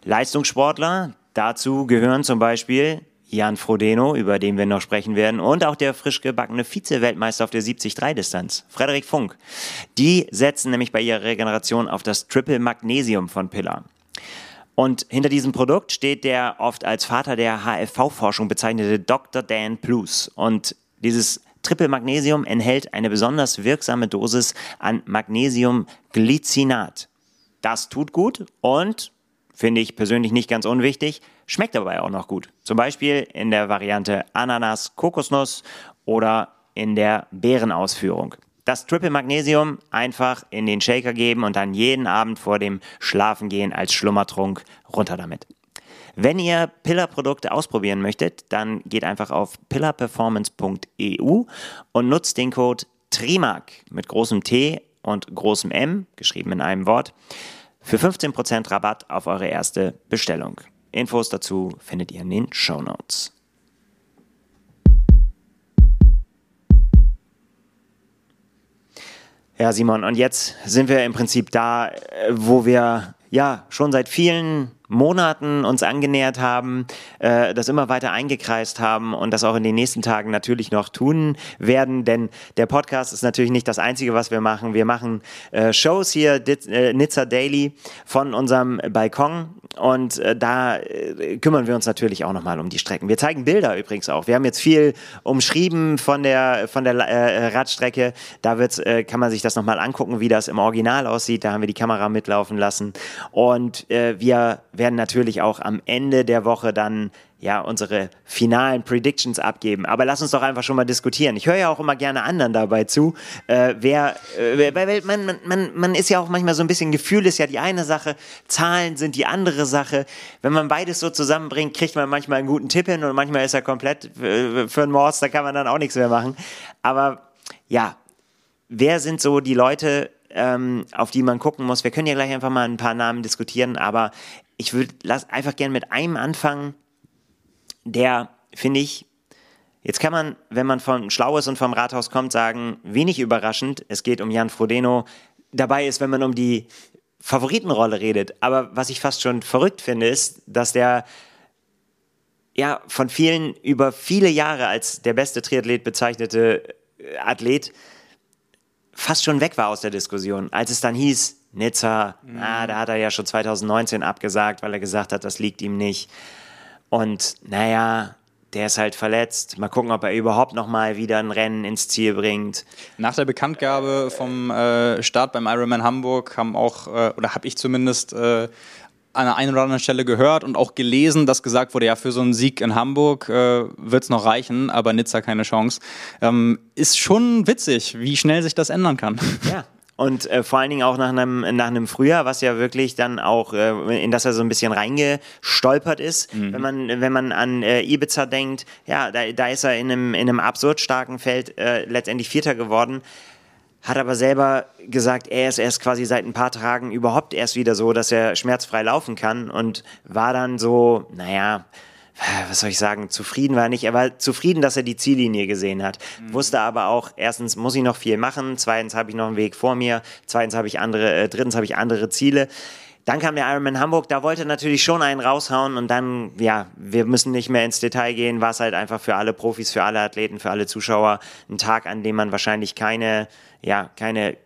Leistungssportler, dazu gehören zum Beispiel Jan Frodeno, über den wir noch sprechen werden, und auch der frisch gebackene Vize-Weltmeister auf der 70-3-Distanz, Frederik Funk. Die setzen nämlich bei ihrer Regeneration auf das Triple Magnesium von Pillar. Und hinter diesem Produkt steht der oft als Vater der HFV-Forschung bezeichnete Dr. Dan Plus. Und dieses Triple Magnesium enthält eine besonders wirksame Dosis an Magnesiumglycinat. Das tut gut und finde ich persönlich nicht ganz unwichtig, schmeckt dabei auch noch gut. Zum Beispiel in der Variante Ananas, Kokosnuss oder in der Beerenausführung. Das Triple Magnesium einfach in den Shaker geben und dann jeden Abend vor dem Schlafengehen als Schlummertrunk runter damit. Wenn ihr Pillar-Produkte ausprobieren möchtet, dann geht einfach auf pillarperformance.eu und nutzt den Code TRIMAG mit großem T und großem M, geschrieben in einem Wort, für 15% Rabatt auf eure erste Bestellung. Infos dazu findet ihr in den Show Notes. Ja, Simon, und jetzt sind wir im Prinzip da, äh, wo wir ja schon seit vielen Monaten uns angenähert haben, äh, das immer weiter eingekreist haben und das auch in den nächsten Tagen natürlich noch tun werden, denn der Podcast ist natürlich nicht das Einzige, was wir machen. Wir machen äh, Shows hier, äh, Nizza Daily von unserem Balkon und äh, da äh, kümmern wir uns natürlich auch nochmal um die Strecken. Wir zeigen Bilder übrigens auch. Wir haben jetzt viel umschrieben von der, von der äh, Radstrecke. Da wird's, äh, kann man sich das nochmal angucken, wie das im Original aussieht. Da haben wir die Kamera mitlaufen lassen und äh, wir werden natürlich auch am Ende der Woche dann ja unsere finalen Predictions abgeben. Aber lass uns doch einfach schon mal diskutieren. Ich höre ja auch immer gerne anderen dabei zu. Äh, wer, äh, weil man, man, man ist ja auch manchmal so ein bisschen Gefühl ist ja die eine Sache, Zahlen sind die andere Sache. Wenn man beides so zusammenbringt, kriegt man manchmal einen guten Tipp hin und manchmal ist er komplett äh, für einen Mords, da kann man dann auch nichts mehr machen. Aber ja, wer sind so die Leute, ähm, auf die man gucken muss? Wir können ja gleich einfach mal ein paar Namen diskutieren, aber ich würde einfach gerne mit einem anfangen, der, finde ich, jetzt kann man, wenn man von Schlau ist und vom Rathaus kommt, sagen, wenig überraschend, es geht um Jan Frodeno. Dabei ist, wenn man um die Favoritenrolle redet. Aber was ich fast schon verrückt finde, ist, dass der ja von vielen über viele Jahre als der beste Triathlet bezeichnete Athlet fast schon weg war aus der Diskussion. Als es dann hieß, Nizza, mhm. ah, da hat er ja schon 2019 abgesagt, weil er gesagt hat, das liegt ihm nicht. Und naja, der ist halt verletzt. Mal gucken, ob er überhaupt noch mal wieder ein Rennen ins Ziel bringt. Nach der Bekanntgabe vom äh, Start beim Ironman Hamburg haben auch, äh, oder habe ich zumindest äh, an der einen oder anderen Stelle gehört und auch gelesen, dass gesagt wurde, ja, für so einen Sieg in Hamburg äh, wird es noch reichen, aber Nizza keine Chance. Ähm, ist schon witzig, wie schnell sich das ändern kann. Ja, und äh, vor allen Dingen auch nach einem, nach einem Frühjahr, was ja wirklich dann auch, äh, in das er so ein bisschen reingestolpert ist. Mhm. Wenn man, wenn man an äh, Ibiza denkt, ja, da, da ist er in einem, in einem absurd starken Feld äh, letztendlich Vierter geworden. Hat aber selber gesagt, er ist erst quasi seit ein paar Tagen überhaupt erst wieder so, dass er schmerzfrei laufen kann und war dann so, naja, was soll ich sagen, zufrieden war nicht. Er war zufrieden, dass er die Ziellinie gesehen hat. Mhm. Wusste aber auch, erstens muss ich noch viel machen, zweitens habe ich noch einen Weg vor mir, zweitens habe ich andere, äh, drittens habe ich andere Ziele. Dann kam der Ironman Hamburg, da wollte er natürlich schon einen raushauen und dann, ja, wir müssen nicht mehr ins Detail gehen, war es halt einfach für alle Profis, für alle Athleten, für alle Zuschauer ein Tag, an dem man wahrscheinlich keine, ja, keine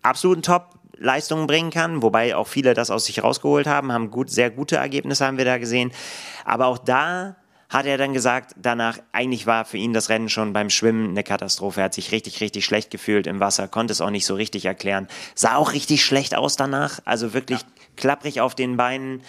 absoluten Top Leistungen bringen kann, wobei auch viele das aus sich rausgeholt haben, haben gut, sehr gute Ergebnisse haben wir da gesehen. Aber auch da hat er dann gesagt, danach, eigentlich war für ihn das Rennen schon beim Schwimmen eine Katastrophe. Er hat sich richtig, richtig schlecht gefühlt im Wasser, konnte es auch nicht so richtig erklären. Sah auch richtig schlecht aus danach, also wirklich ja. klapprig auf den Beinen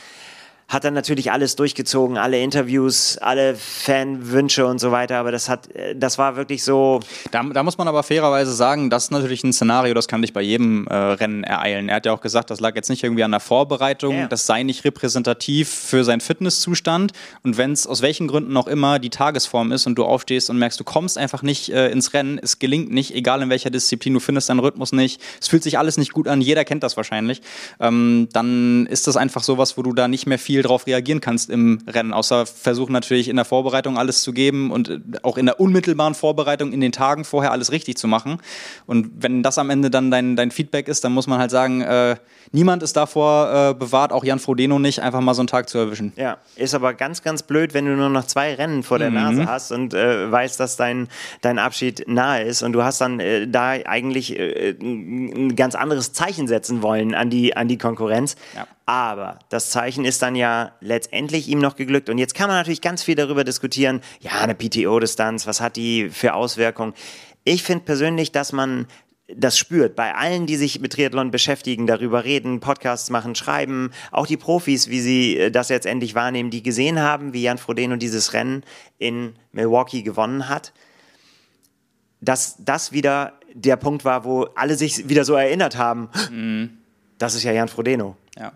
hat dann natürlich alles durchgezogen, alle Interviews, alle Fanwünsche und so weiter, aber das hat, das war wirklich so. Da, da muss man aber fairerweise sagen, das ist natürlich ein Szenario, das kann dich bei jedem äh, Rennen ereilen. Er hat ja auch gesagt, das lag jetzt nicht irgendwie an der Vorbereitung, ja. das sei nicht repräsentativ für seinen Fitnesszustand und wenn es aus welchen Gründen auch immer die Tagesform ist und du aufstehst und merkst, du kommst einfach nicht äh, ins Rennen, es gelingt nicht, egal in welcher Disziplin, du findest deinen Rhythmus nicht, es fühlt sich alles nicht gut an, jeder kennt das wahrscheinlich, ähm, dann ist das einfach sowas, wo du da nicht mehr viel viel darauf reagieren kannst im Rennen, außer versuchen natürlich in der Vorbereitung alles zu geben und äh, auch in der unmittelbaren Vorbereitung in den Tagen vorher alles richtig zu machen. Und wenn das am Ende dann dein, dein Feedback ist, dann muss man halt sagen, äh, niemand ist davor äh, bewahrt, auch Jan Frodeno nicht, einfach mal so einen Tag zu erwischen. Ja, ist aber ganz, ganz blöd, wenn du nur noch zwei Rennen vor der mhm. Nase hast und äh, weißt, dass dein, dein Abschied nahe ist und du hast dann äh, da eigentlich äh, ein ganz anderes Zeichen setzen wollen an die, an die Konkurrenz. Ja. Aber das Zeichen ist dann ja letztendlich ihm noch geglückt. Und jetzt kann man natürlich ganz viel darüber diskutieren. Ja, eine PTO-Distanz, was hat die für Auswirkungen? Ich finde persönlich, dass man das spürt. Bei allen, die sich mit Triathlon beschäftigen, darüber reden, Podcasts machen, schreiben, auch die Profis, wie sie äh, das jetzt endlich wahrnehmen, die gesehen haben, wie Jan Frodeno dieses Rennen in Milwaukee gewonnen hat, dass das wieder der Punkt war, wo alle sich wieder so erinnert haben. Mhm. Das ist ja Jan Frodeno. Ja.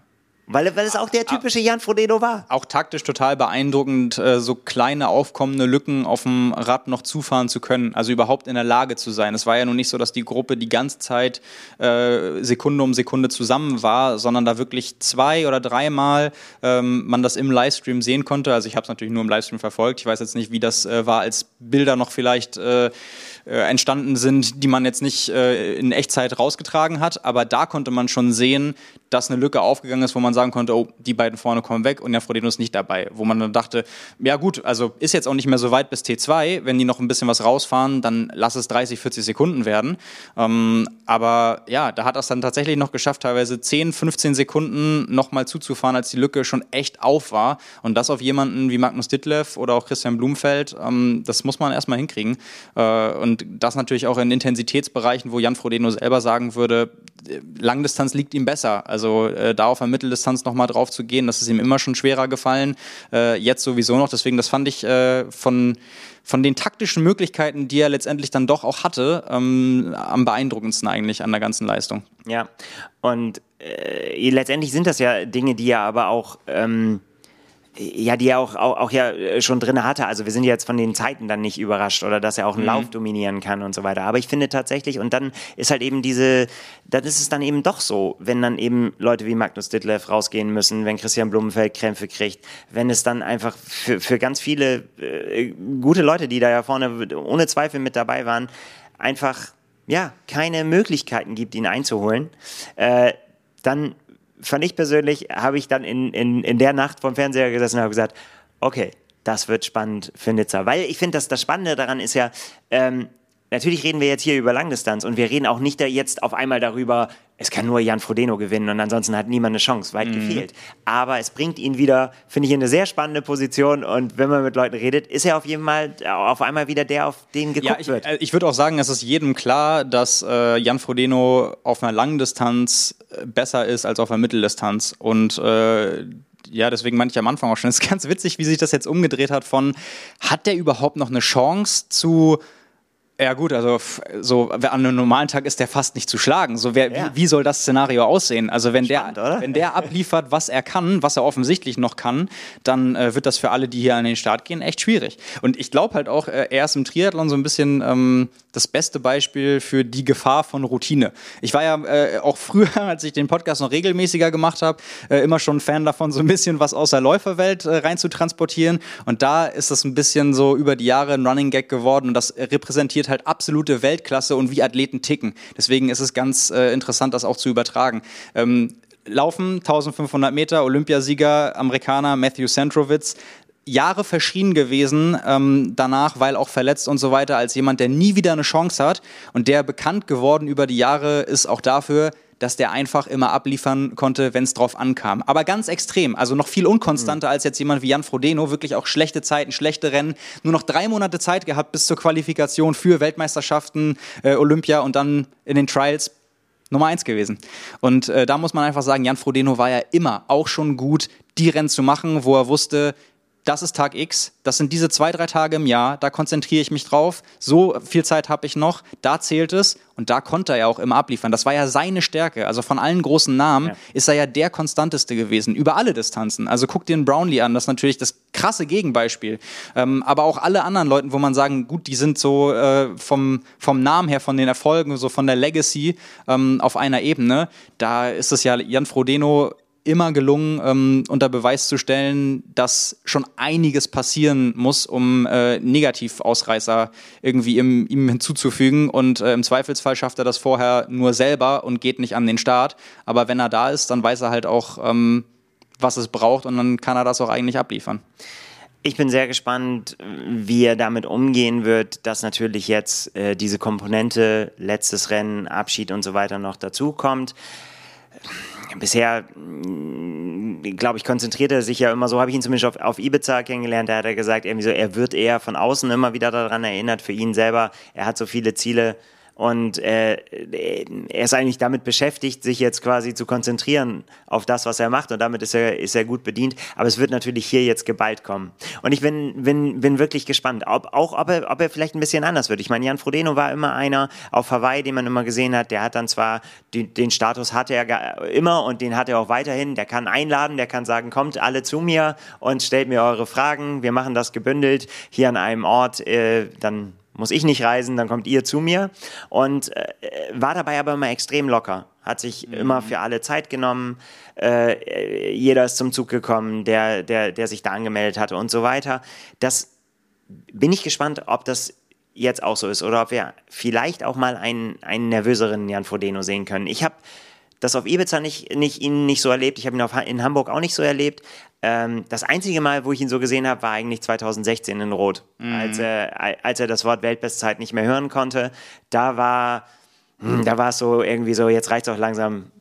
Weil, weil es auch der typische Jan Frodeno war. Auch taktisch total beeindruckend, äh, so kleine aufkommende Lücken auf dem Rad noch zufahren zu können, also überhaupt in der Lage zu sein. Es war ja nun nicht so, dass die Gruppe die ganze Zeit äh, Sekunde um Sekunde zusammen war, sondern da wirklich zwei oder dreimal ähm, man das im Livestream sehen konnte. Also ich habe es natürlich nur im Livestream verfolgt. Ich weiß jetzt nicht, wie das äh, war, als Bilder noch vielleicht äh, äh, entstanden sind, die man jetzt nicht äh, in Echtzeit rausgetragen hat. Aber da konnte man schon sehen, dass eine Lücke aufgegangen ist, wo man sagen konnte, oh, die beiden vorne kommen weg und Jan Frodeno ist nicht dabei. Wo man dann dachte, ja gut, also ist jetzt auch nicht mehr so weit bis T2, wenn die noch ein bisschen was rausfahren, dann lass es 30, 40 Sekunden werden. Ähm, aber ja, da hat es dann tatsächlich noch geschafft, teilweise 10, 15 Sekunden nochmal zuzufahren, als die Lücke schon echt auf war. Und das auf jemanden wie Magnus Ditlev oder auch Christian Blumfeld, ähm, das muss man erstmal hinkriegen. Äh, und das natürlich auch in Intensitätsbereichen, wo Jan Frodeno selber sagen würde, Langdistanz liegt ihm besser. Also äh, da auf der Mitteldistanz nochmal drauf zu gehen, das ist ihm immer schon schwerer gefallen. Äh, jetzt sowieso noch. Deswegen, das fand ich äh, von, von den taktischen Möglichkeiten, die er letztendlich dann doch auch hatte, ähm, am beeindruckendsten eigentlich an der ganzen Leistung. Ja, und äh, letztendlich sind das ja Dinge, die er aber auch. Ähm ja, die er auch, auch, auch ja äh, schon drin hatte. Also wir sind jetzt von den Zeiten dann nicht überrascht oder dass er auch einen mhm. Lauf dominieren kann und so weiter. Aber ich finde tatsächlich, und dann ist halt eben diese, dann ist es dann eben doch so, wenn dann eben Leute wie Magnus Ditlev rausgehen müssen, wenn Christian Blumenfeld Krämpfe kriegt, wenn es dann einfach für, für ganz viele äh, gute Leute, die da ja vorne ohne Zweifel mit dabei waren, einfach ja keine Möglichkeiten gibt, ihn einzuholen, äh, dann fand ich persönlich, habe ich dann in, in, in der Nacht vom Fernseher gesessen und habe gesagt, okay, das wird spannend für Nizza. Weil ich finde, dass das Spannende daran ist ja, ähm, natürlich reden wir jetzt hier über Langdistanz und wir reden auch nicht da jetzt auf einmal darüber, es kann nur Jan Frodeno gewinnen und ansonsten hat niemand eine Chance, weit mhm. gefehlt. Aber es bringt ihn wieder, finde ich, in eine sehr spannende Position und wenn man mit Leuten redet, ist er auf jeden Fall auf einmal wieder der, auf den geguckt ja, ich, wird. Äh, ich würde auch sagen, es ist jedem klar, dass äh, Jan Frodeno auf einer Langdistanz äh, besser ist als auf einer Mitteldistanz und äh, ja, deswegen meinte ich am Anfang auch schon, es ist ganz witzig, wie sich das jetzt umgedreht hat von, hat der überhaupt noch eine Chance zu ja gut, also so an einem normalen Tag ist der fast nicht zu schlagen. So wer, ja. wie, wie, soll das Szenario aussehen? Also wenn Spannend, der oder? wenn der abliefert, was er kann, was er offensichtlich noch kann, dann äh, wird das für alle, die hier an den Start gehen, echt schwierig. Und ich glaube halt auch, äh, er ist im Triathlon so ein bisschen ähm, das beste Beispiel für die Gefahr von Routine. Ich war ja äh, auch früher, als ich den Podcast noch regelmäßiger gemacht habe, äh, immer schon Fan davon, so ein bisschen was aus der Läuferwelt äh, rein zu transportieren. Und da ist es ein bisschen so über die Jahre ein Running Gag geworden und das repräsentiert repräsentiert halt absolute Weltklasse und wie Athleten ticken. Deswegen ist es ganz äh, interessant, das auch zu übertragen. Ähm, Laufen 1500 Meter, Olympiasieger, Amerikaner Matthew Centrowitz, Jahre verschrien gewesen ähm, danach, weil auch verletzt und so weiter, als jemand, der nie wieder eine Chance hat und der bekannt geworden über die Jahre ist auch dafür, dass der einfach immer abliefern konnte, wenn es drauf ankam. Aber ganz extrem, also noch viel unkonstanter mhm. als jetzt jemand wie Jan Frodeno, wirklich auch schlechte Zeiten, schlechte Rennen, nur noch drei Monate Zeit gehabt bis zur Qualifikation für Weltmeisterschaften, äh, Olympia und dann in den Trials Nummer eins gewesen. Und äh, da muss man einfach sagen, Jan Frodeno war ja immer auch schon gut, die Rennen zu machen, wo er wusste, das ist Tag X, das sind diese zwei, drei Tage im Jahr, da konzentriere ich mich drauf, so viel Zeit habe ich noch, da zählt es und da konnte er ja auch immer abliefern. Das war ja seine Stärke. Also von allen großen Namen ja. ist er ja der konstanteste gewesen, über alle Distanzen. Also guck dir einen Brownlee an, das ist natürlich das krasse Gegenbeispiel. Ähm, aber auch alle anderen Leuten, wo man sagen, gut, die sind so äh, vom, vom Namen her, von den Erfolgen, so von der Legacy ähm, auf einer Ebene, da ist es ja Jan Frodeno immer gelungen, ähm, unter Beweis zu stellen, dass schon einiges passieren muss, um äh, Negativausreißer irgendwie im, ihm hinzuzufügen. Und äh, im Zweifelsfall schafft er das vorher nur selber und geht nicht an den Start. Aber wenn er da ist, dann weiß er halt auch, ähm, was es braucht und dann kann er das auch eigentlich abliefern. Ich bin sehr gespannt, wie er damit umgehen wird, dass natürlich jetzt äh, diese Komponente, letztes Rennen, Abschied und so weiter noch dazukommt bisher glaube ich, konzentriert er sich ja immer, so habe ich ihn zumindest auf, auf Ibiza kennengelernt, da hat er gesagt, irgendwie so, er wird eher von außen immer wieder daran erinnert, für ihn selber, er hat so viele Ziele, und äh, er ist eigentlich damit beschäftigt, sich jetzt quasi zu konzentrieren auf das, was er macht. Und damit ist er, ist er gut bedient. Aber es wird natürlich hier jetzt geballt kommen. Und ich bin, bin, bin wirklich gespannt, ob, auch ob er, ob er vielleicht ein bisschen anders wird. Ich meine, Jan Frodeno war immer einer auf Hawaii, den man immer gesehen hat. Der hat dann zwar die, den Status hatte er immer und den hat er auch weiterhin. Der kann einladen, der kann sagen, kommt alle zu mir und stellt mir eure Fragen. Wir machen das gebündelt hier an einem Ort. Äh, dann muss ich nicht reisen, dann kommt ihr zu mir. Und äh, war dabei aber immer extrem locker. Hat sich mhm. immer für alle Zeit genommen. Äh, jeder ist zum Zug gekommen, der, der, der sich da angemeldet hatte und so weiter. Das bin ich gespannt, ob das jetzt auch so ist oder ob wir vielleicht auch mal einen, einen nervöseren Jan Frodeno sehen können. Ich habe das auf Ibiza nicht, nicht, ihn nicht so erlebt. Ich habe ihn auf, in Hamburg auch nicht so erlebt. Ähm, das einzige Mal, wo ich ihn so gesehen habe, war eigentlich 2016 in Rot, mhm. als, er, als er das Wort Weltbestzeit nicht mehr hören konnte. Da war, hm, da war es so irgendwie so, jetzt reicht es auch langsam,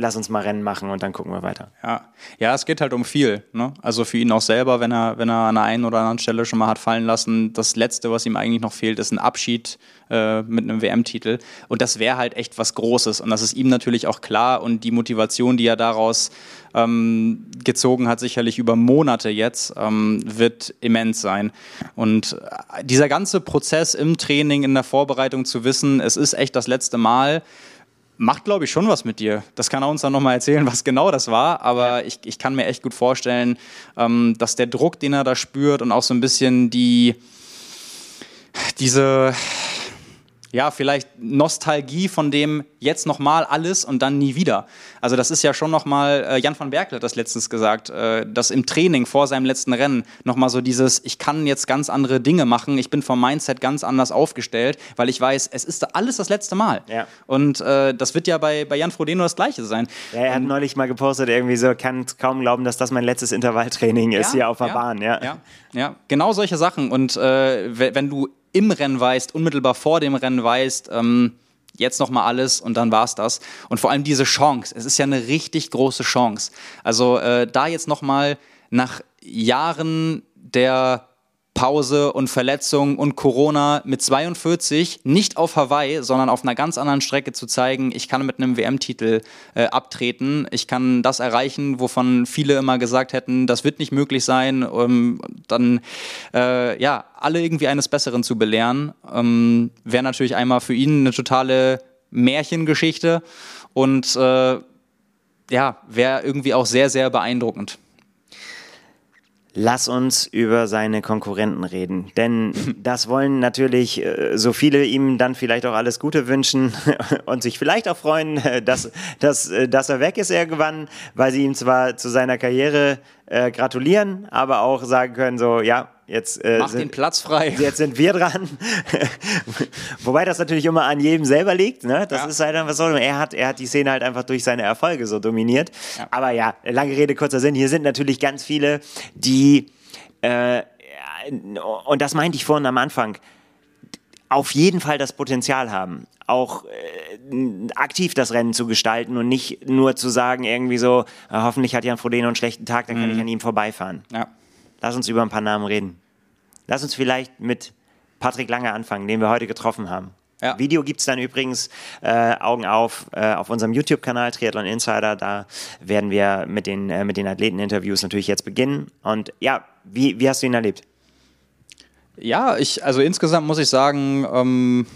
lass uns mal Rennen machen und dann gucken wir weiter. Ja, ja es geht halt um viel. Ne? Also für ihn auch selber, wenn er, wenn er an der einen oder anderen Stelle schon mal hat fallen lassen, das Letzte, was ihm eigentlich noch fehlt, ist ein Abschied äh, mit einem WM-Titel. Und das wäre halt echt was Großes. Und das ist ihm natürlich auch klar. Und die Motivation, die er daraus ähm, gezogen hat, sicherlich über Monate jetzt, ähm, wird immens sein. Und äh, dieser ganze Prozess im Training, in der Vorbereitung zu wissen, es ist echt das letzte Mal, macht, glaube ich, schon was mit dir. Das kann er uns dann nochmal erzählen, was genau das war. Aber ich, ich kann mir echt gut vorstellen, ähm, dass der Druck, den er da spürt und auch so ein bisschen die, diese, ja, vielleicht Nostalgie von dem jetzt nochmal alles und dann nie wieder. Also das ist ja schon nochmal, äh, Jan van Berkel hat das letztens gesagt, äh, dass im Training vor seinem letzten Rennen nochmal so dieses, ich kann jetzt ganz andere Dinge machen, ich bin vom Mindset ganz anders aufgestellt, weil ich weiß, es ist alles das letzte Mal. Ja. Und äh, das wird ja bei, bei Jan Frodeno das Gleiche sein. Ja, er hat und, neulich mal gepostet, irgendwie so, kann kaum glauben, dass das mein letztes Intervalltraining ist ja, hier auf der Bahn. Ja. ja, ja, genau solche Sachen. Und äh, wenn du im Rennen weißt, unmittelbar vor dem Rennen weißt, ähm, jetzt noch mal alles und dann war's das. Und vor allem diese Chance, es ist ja eine richtig große Chance. Also äh, da jetzt noch mal nach Jahren der Pause und Verletzung und Corona mit 42 nicht auf Hawaii, sondern auf einer ganz anderen Strecke zu zeigen, ich kann mit einem WM-Titel äh, abtreten, ich kann das erreichen, wovon viele immer gesagt hätten, das wird nicht möglich sein, um dann äh, ja alle irgendwie eines Besseren zu belehren, ähm, wäre natürlich einmal für ihn eine totale Märchengeschichte und äh, ja wäre irgendwie auch sehr sehr beeindruckend. Lass uns über seine Konkurrenten reden, denn das wollen natürlich äh, so viele ihm dann vielleicht auch alles Gute wünschen und sich vielleicht auch freuen, äh, dass, dass, äh, dass er weg ist irgendwann, weil sie ihm zwar zu seiner Karriere gratulieren, aber auch sagen können so, ja, Jetzt, äh, Mach sind, den Platz frei. Jetzt sind wir dran. Wobei das natürlich immer an jedem selber liegt. Ne? Das ja. ist halt einfach so. Er hat, er hat die Szene halt einfach durch seine Erfolge so dominiert. Ja. Aber ja, lange Rede, kurzer Sinn. Hier sind natürlich ganz viele, die, äh, und das meinte ich vorhin am Anfang, auf jeden Fall das Potenzial haben, auch äh, aktiv das Rennen zu gestalten und nicht nur zu sagen, irgendwie so, äh, hoffentlich hat Jan Frodeno einen schlechten Tag, dann kann mhm. ich an ihm vorbeifahren. Ja. Lass uns über ein paar Namen reden. Lass uns vielleicht mit Patrick Lange anfangen, den wir heute getroffen haben. Ja. Video gibt es dann übrigens äh, Augen auf äh, auf unserem YouTube-Kanal Triathlon Insider. Da werden wir mit den, äh, mit den Athleteninterviews natürlich jetzt beginnen. Und ja, wie, wie hast du ihn erlebt? Ja, ich, also insgesamt muss ich sagen, ähm,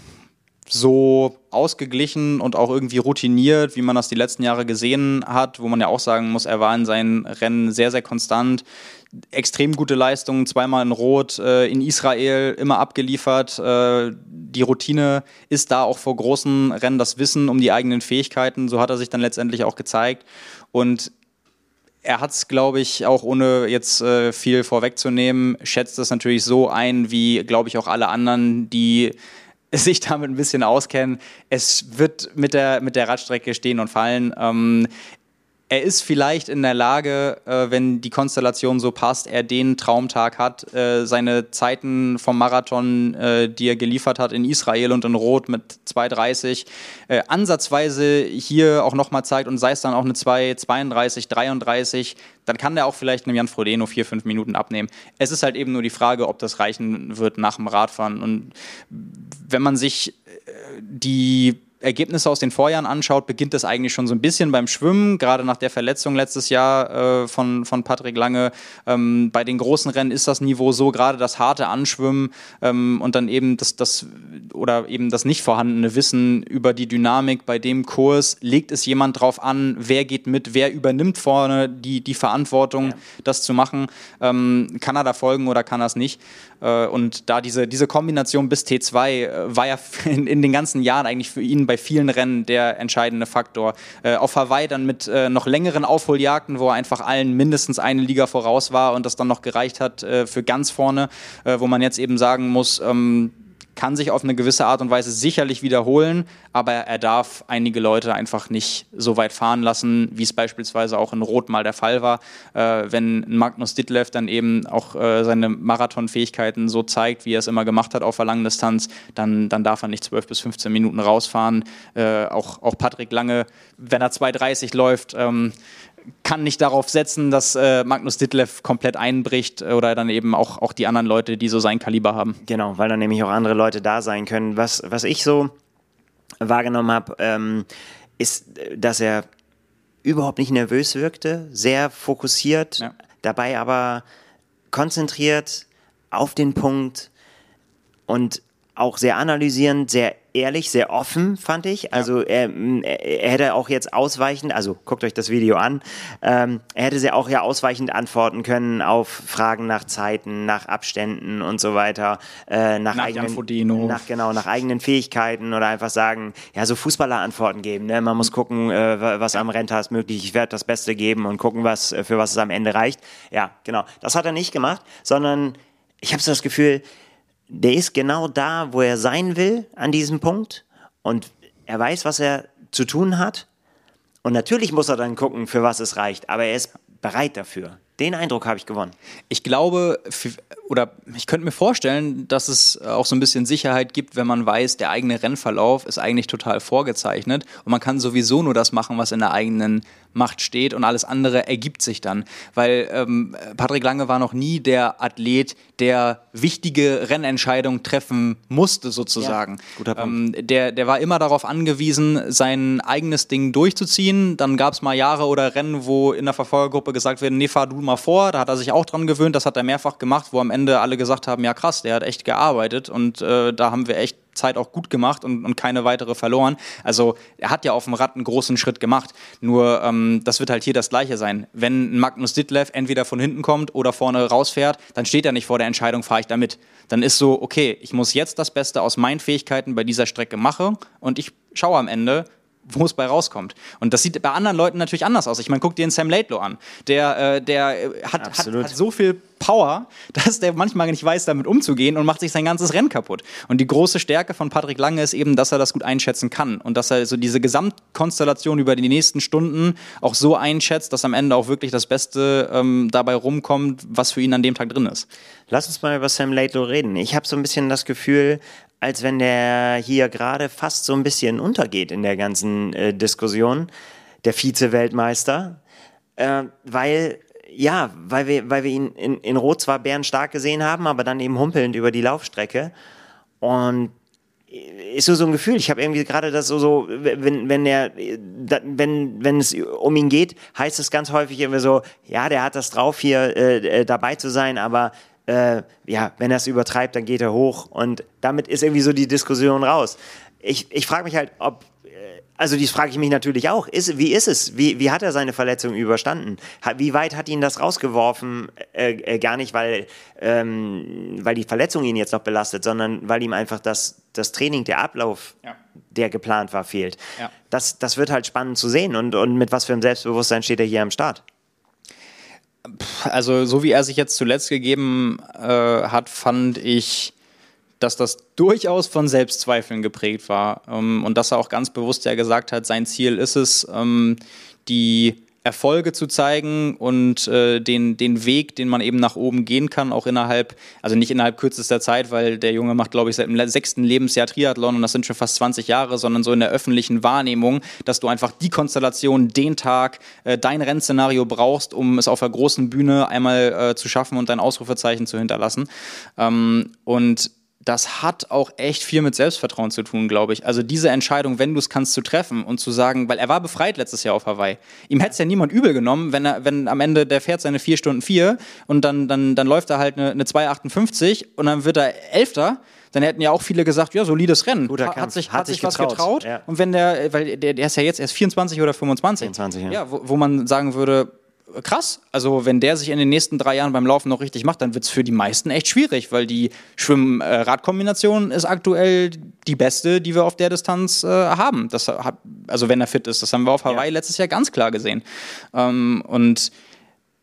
so ausgeglichen und auch irgendwie routiniert, wie man das die letzten Jahre gesehen hat, wo man ja auch sagen muss, er war in seinen Rennen sehr, sehr konstant. Extrem gute Leistungen, zweimal in Rot, äh, in Israel immer abgeliefert. Äh, die Routine ist da auch vor großen Rennen das Wissen um die eigenen Fähigkeiten. So hat er sich dann letztendlich auch gezeigt. Und er hat es, glaube ich, auch ohne jetzt äh, viel vorwegzunehmen, schätzt es natürlich so ein, wie, glaube ich, auch alle anderen, die sich damit ein bisschen auskennen. Es wird mit der, mit der Radstrecke stehen und fallen. Ähm, er ist vielleicht in der Lage, äh, wenn die Konstellation so passt, er den Traumtag hat, äh, seine Zeiten vom Marathon, äh, die er geliefert hat in Israel und in Rot mit 2,30, äh, ansatzweise hier auch nochmal zeigt und sei es dann auch eine 2,32, 33, dann kann der auch vielleicht einem Jan Frodeno vier, fünf Minuten abnehmen. Es ist halt eben nur die Frage, ob das reichen wird nach dem Radfahren. Und wenn man sich äh, die Ergebnisse aus den Vorjahren anschaut, beginnt das eigentlich schon so ein bisschen beim Schwimmen, gerade nach der Verletzung letztes Jahr äh, von, von Patrick Lange. Ähm, bei den großen Rennen ist das Niveau so, gerade das harte Anschwimmen ähm, und dann eben das, das oder eben das nicht vorhandene Wissen über die Dynamik bei dem Kurs. Legt es jemand drauf an, wer geht mit, wer übernimmt vorne die, die Verantwortung, ja. das zu machen? Ähm, kann er da folgen oder kann er es nicht? Äh, und da diese, diese Kombination bis T2 äh, war ja in, in, den ganzen Jahren eigentlich für ihn bei vielen Rennen der entscheidende Faktor. Äh, auf Hawaii dann mit noch längeren Aufholjagden, wo er einfach allen mindestens eine Liga voraus war und das dann noch gereicht hat für ganz vorne, wo man jetzt eben sagen muss, ähm, kann sich auf eine gewisse Art und Weise sicherlich wiederholen, aber er darf einige Leute einfach nicht so weit fahren lassen, wie es beispielsweise auch in Rot mal der Fall war. Äh, wenn Magnus Ditlev dann eben auch äh, seine Marathonfähigkeiten so zeigt, wie er es immer gemacht hat auf der langen Distanz, dann, dann darf er nicht 12 bis 15 Minuten rausfahren. Äh, auch, auch Patrick Lange, wenn er 2,30 läuft, ähm, kann nicht darauf setzen, dass äh, Magnus Ditlev komplett einbricht oder dann eben auch, auch die anderen Leute, die so sein Kaliber haben. Genau, weil dann nämlich auch andere Leute da sein können. Was, was ich so wahrgenommen habe, ähm, ist, dass er überhaupt nicht nervös wirkte, sehr fokussiert, ja. dabei aber konzentriert auf den Punkt und auch sehr analysierend, sehr ehrlich, sehr offen, fand ich. Also er, er, hätte auch jetzt ausweichend, also guckt euch das Video an, ähm, er hätte sehr auch ja ausweichend antworten können auf Fragen nach Zeiten, nach Abständen und so weiter, äh, nach, nach eigenen, nach, genau, nach eigenen Fähigkeiten oder einfach sagen, ja, so Fußballer Antworten geben. Ne? Man muss gucken, äh, was am Renntag möglich. Ich werde das Beste geben und gucken, was äh, für was es am Ende reicht. Ja, genau. Das hat er nicht gemacht, sondern ich habe so das Gefühl, der ist genau da, wo er sein will an diesem Punkt und er weiß, was er zu tun hat. Und natürlich muss er dann gucken, für was es reicht, aber er ist bereit dafür. Den Eindruck habe ich gewonnen. Ich glaube, oder ich könnte mir vorstellen, dass es auch so ein bisschen Sicherheit gibt, wenn man weiß, der eigene Rennverlauf ist eigentlich total vorgezeichnet und man kann sowieso nur das machen, was in der eigenen Macht steht und alles andere ergibt sich dann. Weil ähm, Patrick Lange war noch nie der Athlet, der wichtige Rennentscheidungen treffen musste, sozusagen. Ja. Ähm, der, der war immer darauf angewiesen, sein eigenes Ding durchzuziehen. Dann gab es mal Jahre oder Rennen, wo in der Verfolgergruppe gesagt wird, nee, fahr du mal vor. Da hat er sich auch dran gewöhnt, das hat er mehrfach gemacht, wo am Ende alle gesagt haben, ja krass, der hat echt gearbeitet und äh, da haben wir echt Zeit auch gut gemacht und, und keine weitere verloren. Also er hat ja auf dem Rad einen großen Schritt gemacht. Nur ähm, das wird halt hier das Gleiche sein. Wenn Magnus Ditlev entweder von hinten kommt oder vorne rausfährt, dann steht er nicht vor der Entscheidung, fahre ich damit. Dann ist so, okay, ich muss jetzt das Beste aus meinen Fähigkeiten bei dieser Strecke machen und ich schaue am Ende, wo es bei rauskommt. Und das sieht bei anderen Leuten natürlich anders aus. Ich meine, guck dir den Sam Laidlow an. Der, äh, der hat, hat, hat, so viel Power, dass der manchmal nicht weiß, damit umzugehen und macht sich sein ganzes Rennen kaputt. Und die große Stärke von Patrick Lange ist eben, dass er das gut einschätzen kann und dass er so diese Gesamtkonstellation über die nächsten Stunden auch so einschätzt, dass am Ende auch wirklich das Beste ähm, dabei rumkommt, was für ihn an dem Tag drin ist. Lass uns mal über Sam Laidlow reden. Ich habe so ein bisschen das Gefühl, als wenn der hier gerade fast so ein bisschen untergeht in der ganzen äh, Diskussion, der Vize-Weltmeister, äh, weil ja, weil wir, weil wir ihn in, in Rot zwar bärenstark gesehen haben, aber dann eben humpelnd über die Laufstrecke und ist so so ein Gefühl. Ich habe irgendwie gerade das so so, wenn wenn er wenn wenn es um ihn geht, heißt es ganz häufig irgendwie so, ja, der hat das drauf hier äh, äh dabei zu sein, aber äh, ja, wenn er es übertreibt, dann geht er hoch und damit ist irgendwie so die Diskussion raus. Ich, ich frage mich halt, ob, äh, also dies frage ich mich natürlich auch, ist, wie ist es? Wie, wie hat er seine Verletzung überstanden? Wie weit hat ihn das rausgeworfen? Äh, äh, gar nicht, weil, ähm, weil die Verletzung ihn jetzt noch belastet, sondern weil ihm einfach das, das Training, der Ablauf, ja. der geplant war, fehlt. Ja. Das, das wird halt spannend zu sehen und, und mit was für einem Selbstbewusstsein steht er hier am Start also so wie er sich jetzt zuletzt gegeben äh, hat, fand ich, dass das durchaus von Selbstzweifeln geprägt war. Ähm, und dass er auch ganz bewusst ja gesagt hat, sein Ziel ist es, ähm, die Erfolge zu zeigen und äh, den, den Weg, den man eben nach oben gehen kann, auch innerhalb, also nicht innerhalb kürzester Zeit, weil der Junge macht, glaube ich, seit dem sechsten Lebensjahr Triathlon und das sind schon fast 20 Jahre, sondern so in der öffentlichen Wahrnehmung, dass du einfach die Konstellation, den Tag, äh, dein Rennszenario brauchst, um es auf der großen Bühne einmal äh, zu schaffen und dein Ausrufezeichen zu hinterlassen. Ähm, und das hat auch echt viel mit Selbstvertrauen zu tun, glaube ich. Also diese Entscheidung, wenn du es kannst, zu treffen und zu sagen, weil er war befreit letztes Jahr auf Hawaii. Ihm hätte es ja niemand übel genommen, wenn er, wenn am Ende der fährt seine 4 Stunden 4 und dann, dann, dann läuft er halt eine, eine 2,58 und dann wird er Elfter dann hätten ja auch viele gesagt, ja, solides Rennen. Guter Kampf. Hat sich, hat hat sich getraut. was getraut. Ja. Und wenn der, weil der, der ist ja jetzt erst 24 oder 25. 24, ja. ja wo, wo man sagen würde, krass. Also wenn der sich in den nächsten drei Jahren beim Laufen noch richtig macht, dann wird es für die meisten echt schwierig, weil die Schwimm-Rad-Kombination ist aktuell die beste, die wir auf der Distanz äh, haben. Das hat, also wenn er fit ist, das haben wir auf Hawaii Ja. letztes Jahr ganz klar gesehen. Ähm, und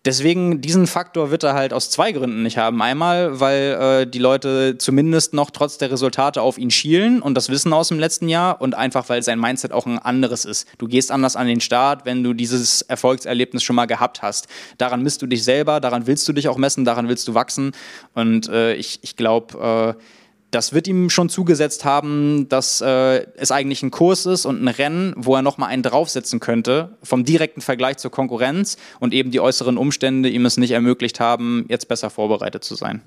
Deswegen, diesen Faktor wird er halt aus zwei Gründen nicht haben. Einmal, weil äh, die Leute zumindest noch trotz der Resultate auf ihn schielen und das wissen aus dem letzten Jahr und einfach, weil sein Mindset auch ein anderes ist. Du gehst anders an den Start, wenn du dieses Erfolgserlebnis schon mal gehabt hast. Daran misst du dich selber, daran willst du dich auch messen, daran willst du wachsen und äh, ich, ich glaube, äh, das wird ihm schon zugesetzt haben, dass äh, es eigentlich ein Kurs ist und ein Rennen, wo er nochmal einen draufsetzen könnte, vom direkten Vergleich zur Konkurrenz und eben die äußeren Umstände ihm es nicht ermöglicht haben, jetzt besser vorbereitet zu sein.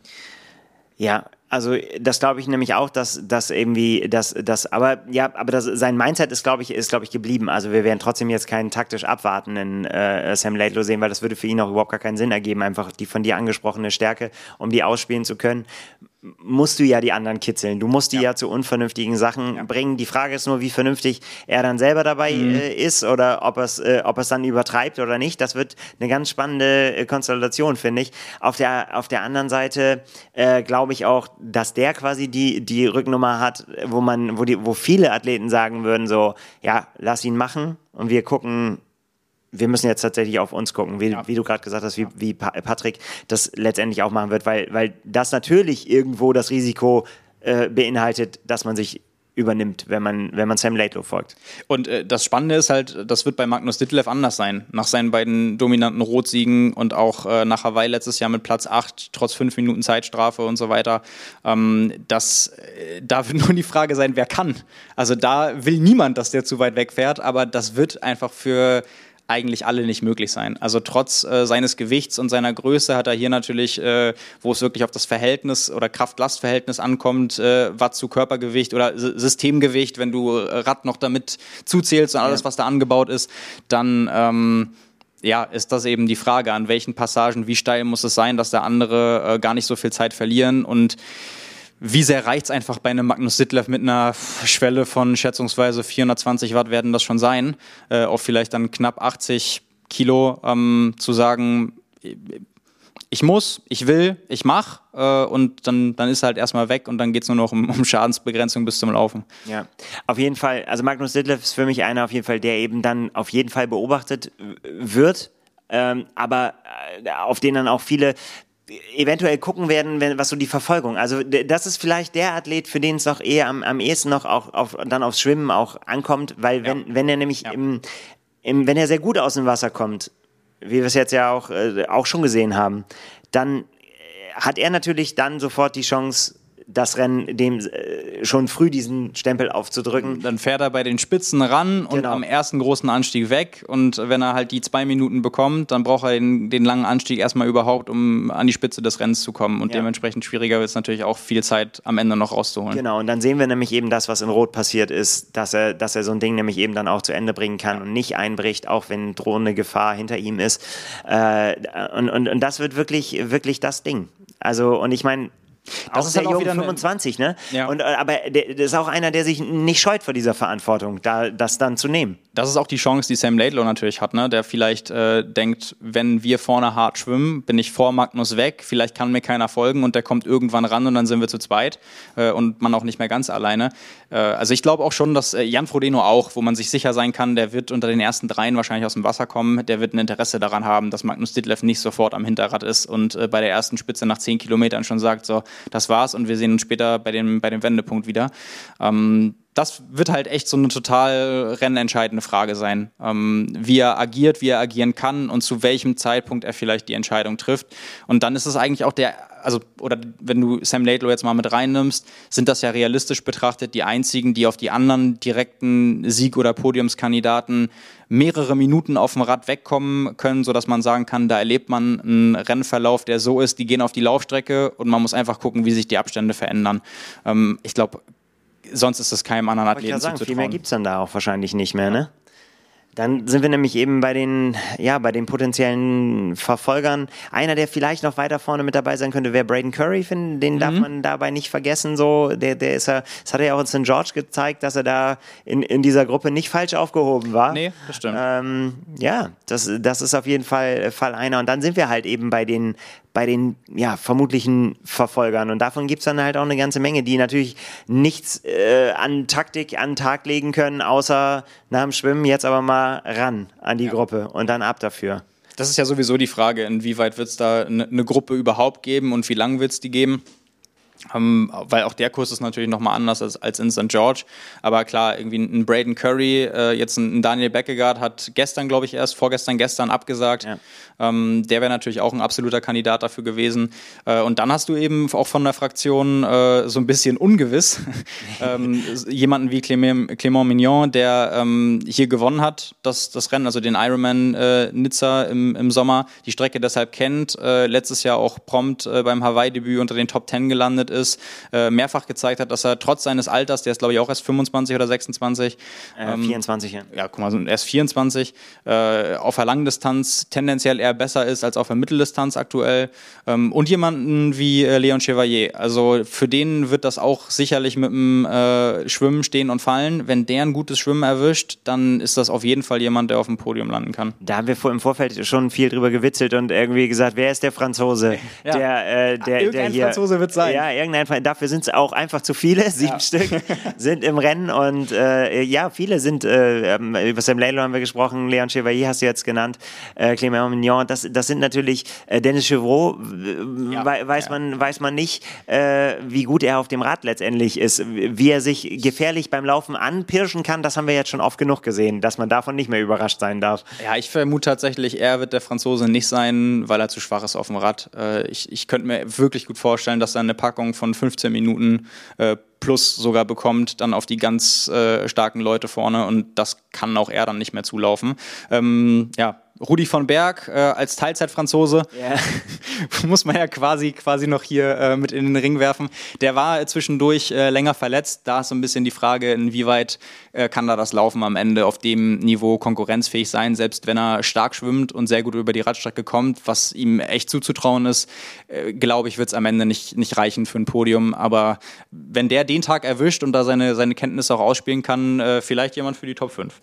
Ja, also das glaube ich nämlich auch, dass dass irgendwie das das aber ja, aber das, sein Mindset ist glaube ich ist glaube ich geblieben. Also wir werden trotzdem jetzt keinen taktisch abwartenden äh, Sam Laidlow sehen, weil das würde für ihn auch überhaupt gar keinen Sinn ergeben, einfach die von dir angesprochene Stärke, um die ausspielen zu können musst du ja die anderen kitzeln. Du musst die ja, ja zu unvernünftigen Sachen ja. bringen. Die Frage ist nur, wie vernünftig er dann selber dabei mhm. äh, ist oder ob es äh, ob es dann übertreibt oder nicht. Das wird eine ganz spannende äh, Konstellation, finde ich. Auf der auf der anderen Seite äh, glaube ich auch, dass der quasi die die Rücknummer hat, wo man wo die wo viele Athleten sagen würden so, ja, lass ihn machen und wir gucken wir müssen jetzt tatsächlich auf uns gucken, wie, ja. wie du gerade gesagt hast, wie, wie Patrick das letztendlich auch machen wird, weil, weil das natürlich irgendwo das Risiko äh, beinhaltet, dass man sich übernimmt, wenn man, wenn man Sam Laidlow folgt. Und äh, das Spannende ist halt, das wird bei Magnus Ditlev anders sein. Nach seinen beiden dominanten Rotsiegen und auch äh, nach Hawaii letztes Jahr mit Platz 8, trotz fünf Minuten Zeitstrafe und so weiter. Ähm, das, äh, da wird nur die Frage sein, wer kann. Also da will niemand, dass der zu weit wegfährt, aber das wird einfach für eigentlich alle nicht möglich sein. Also trotz äh, seines Gewichts und seiner Größe hat er hier natürlich, äh, wo es wirklich auf das Verhältnis oder Kraft-Last-Verhältnis ankommt, äh, Watt zu Körpergewicht oder S Systemgewicht, wenn du Rad noch damit zuzählst und alles, ja. was da angebaut ist, dann ähm, ja, ist das eben die Frage, an welchen Passagen, wie steil muss es sein, dass der andere äh, gar nicht so viel Zeit verlieren und wie sehr reicht es einfach bei einem Magnus Sittlev mit einer Schwelle von schätzungsweise 420 Watt werden das schon sein, äh, auf vielleicht dann knapp 80 Kilo ähm, zu sagen, ich muss, ich will, ich mach äh, und dann, dann ist halt erstmal weg und dann geht es nur noch um, um, Schadensbegrenzung bis zum Laufen. Ja, auf jeden Fall, also Magnus Sittlev ist für mich einer auf jeden Fall, der eben dann auf jeden Fall beobachtet wird, ähm, aber äh, auf den dann auch viele eventuell gucken werden, wenn, was so die Verfolgung. Also das ist vielleicht der Athlet, für den es noch eher am, am ehesten noch auch auf, dann aufs Schwimmen auch ankommt, weil wenn, ja. wenn er nämlich ja. im, im, wenn er sehr gut aus dem Wasser kommt, wie wir es jetzt ja auch, äh, auch schon gesehen haben, dann hat er natürlich dann sofort die Chance, das Rennen dem äh, schon früh diesen Stempel aufzudrücken. Dann fährt er bei den Spitzen ran und genau. am ersten großen Anstieg weg. Und wenn er halt die zwei Minuten bekommt, dann braucht er den, den langen Anstieg erstmal überhaupt, um an die Spitze des Rennens zu kommen. Und ja. dementsprechend schwieriger wird es natürlich auch viel Zeit am Ende noch rauszuholen. Genau, und dann sehen wir nämlich eben das, was in Rot passiert ist, dass er, dass er so ein Ding nämlich eben dann auch zu Ende bringen kann und nicht einbricht, auch wenn drohende Gefahr hinter ihm ist. Äh, und, und, und das wird wirklich, wirklich das Ding. Also, und ich meine, das auch ist halt auch wieder 25, ne? Ja. Und, aber der, das ist auch einer, der sich nicht scheut vor dieser Verantwortung, da, das dann zu nehmen. Das ist auch die Chance, die Sam Laidlow natürlich hat, ne? Der vielleicht äh, denkt, wenn wir vorne hart schwimmen, bin ich vor Magnus weg, vielleicht kann mir keiner folgen und der kommt irgendwann ran und dann sind wir zu zweit äh, und man auch nicht mehr ganz alleine. Äh, also ich glaube auch schon, dass äh, Jan Frodeno auch, wo man sich sicher sein kann, der wird unter den ersten dreien wahrscheinlich aus dem Wasser kommen, der wird ein Interesse daran haben, dass Magnus Ditlev nicht sofort am Hinterrad ist und äh, bei der ersten Spitze nach zehn Kilometern schon sagt, so, das war's und wir sehen uns später bei dem, bei dem Wendepunkt wieder. Ähm, das wird halt echt so eine total rennentscheidende Frage sein, ähm, wie er agiert, wie er agieren kann und zu welchem Zeitpunkt er vielleicht die Entscheidung trifft. Und dann ist es eigentlich auch der, also, oder wenn du Sam Laidlow jetzt mal mit reinnimmst, sind das ja realistisch betrachtet die einzigen, die auf die anderen direkten Sieg- oder Podiumskandidaten mehrere Minuten auf dem Rad wegkommen können, sodass man sagen kann, da erlebt man einen Rennverlauf, der so ist, die gehen auf die Laufstrecke und man muss einfach gucken, wie sich die Abstände verändern. Ähm, ich glaube, sonst ist es keinem anderen Athleten ich sagen, Viel mehr gibt es dann da auch wahrscheinlich nicht mehr, ne? Dann sind wir nämlich eben bei den, ja, bei den potenziellen Verfolgern. Einer, der vielleicht noch weiter vorne mit dabei sein könnte, wäre Braden Curry. Den mhm. darf man dabei nicht vergessen. So, der, der ist ja, das hat er ja auch in St. George gezeigt, dass er da in, in dieser Gruppe nicht falsch aufgehoben war. Nee, das stimmt. Ähm, ja, das, das ist auf jeden Fall, Fall einer. Und dann sind wir halt eben bei den, bei den ja, vermutlichen Verfolgern. Und davon gibt es dann halt auch eine ganze Menge, die natürlich nichts äh, an Taktik an den Tag legen können, außer nach dem Schwimmen jetzt aber mal ran an die ja. Gruppe und dann ab dafür. Das ist ja sowieso die Frage, inwieweit wird es da eine ne Gruppe überhaupt geben und wie lange wird es die geben? Ähm, weil auch der Kurs ist natürlich nochmal anders als, als in St. George. Aber klar, irgendwie ein Braden Curry, äh, jetzt ein, Daniel Beckegaard hat gestern, glaube ich, erst, vorgestern, gestern abgesagt. Ja. Ähm, der wäre natürlich auch ein absoluter Kandidat dafür gewesen. Äh, und dann hast du eben auch von der Fraktion äh, so ein bisschen ungewiss ähm, jemanden wie Clément, Clément Mignon, der hier gewonnen hat, das, das Rennen, also den Ironman äh, Nizza im, im Sommer, die Strecke deshalb kennt, äh, letztes Jahr auch prompt äh, beim Hawaii-Debüt unter den Top Ten gelandet ist, äh, mehrfach gezeigt hat, dass er trotz seines Alters, der ist glaube ich auch erst 25 oder 26, ähm, 24, ja. Ja, guck mal, er ist 24, auf der Langdistanz tendenziell eher besser ist als auf der Mitteldistanz aktuell. Ähm, und jemanden wie äh, Leon Chevalier. Also für den wird das auch sicherlich mit dem äh, Schwimmen stehen und fallen. Wenn der ein gutes Schwimmen erwischt, dann ist das auf jeden Fall jemand, der auf dem Podium landen kann. Da haben wir vor, im Vorfeld schon viel drüber gewitzelt und irgendwie gesagt, wer ist der Franzose? Ja. Der, äh, der, irgendein der hier, Franzose wird sein. Ja, irgendein Dafür sind es auch einfach zu viele. Sieben ja. Stück sind im Rennen und äh, ja, viele sind, äh, ähm, über Sam Laidlaw haben wir gesprochen, Leon Chevalier hast du jetzt genannt, äh, Clément Mignon, das, das sind natürlich äh, Dennis Chevreau, ja, weiß, ja. Man, weiß man nicht, äh, wie gut er auf dem Rad letztendlich ist. Wie er sich gefährlich beim Laufen anpirschen kann, das haben wir jetzt schon oft genug gesehen, dass man davon nicht mehr überrascht sein darf. Ja, ich vermute tatsächlich, er wird der Franzose nicht sein, weil er zu schwach ist auf dem Rad. Äh, ich, ich könnte mir wirklich gut vorstellen, dass er eine Packung von 15 Minuten äh, plus sogar bekommt, dann auf die ganz äh, starken Leute vorne und das kann auch er dann nicht mehr zulaufen. Ähm, ja, Rudi von Berg äh, als Teilzeitfranzose yeah. muss man ja quasi quasi noch hier äh, mit in den Ring werfen. Der war zwischendurch äh, länger verletzt. Da ist so ein bisschen die Frage, inwieweit äh, kann da das Laufen am Ende auf dem Niveau konkurrenzfähig sein, selbst wenn er stark schwimmt und sehr gut über die Radstrecke kommt, was ihm echt zuzutrauen ist. Äh, Glaube ich, wird es am Ende nicht nicht reichen für ein Podium. Aber wenn der den Tag erwischt und da seine seine Kenntnisse auch ausspielen kann, äh, vielleicht jemand für die Top 5.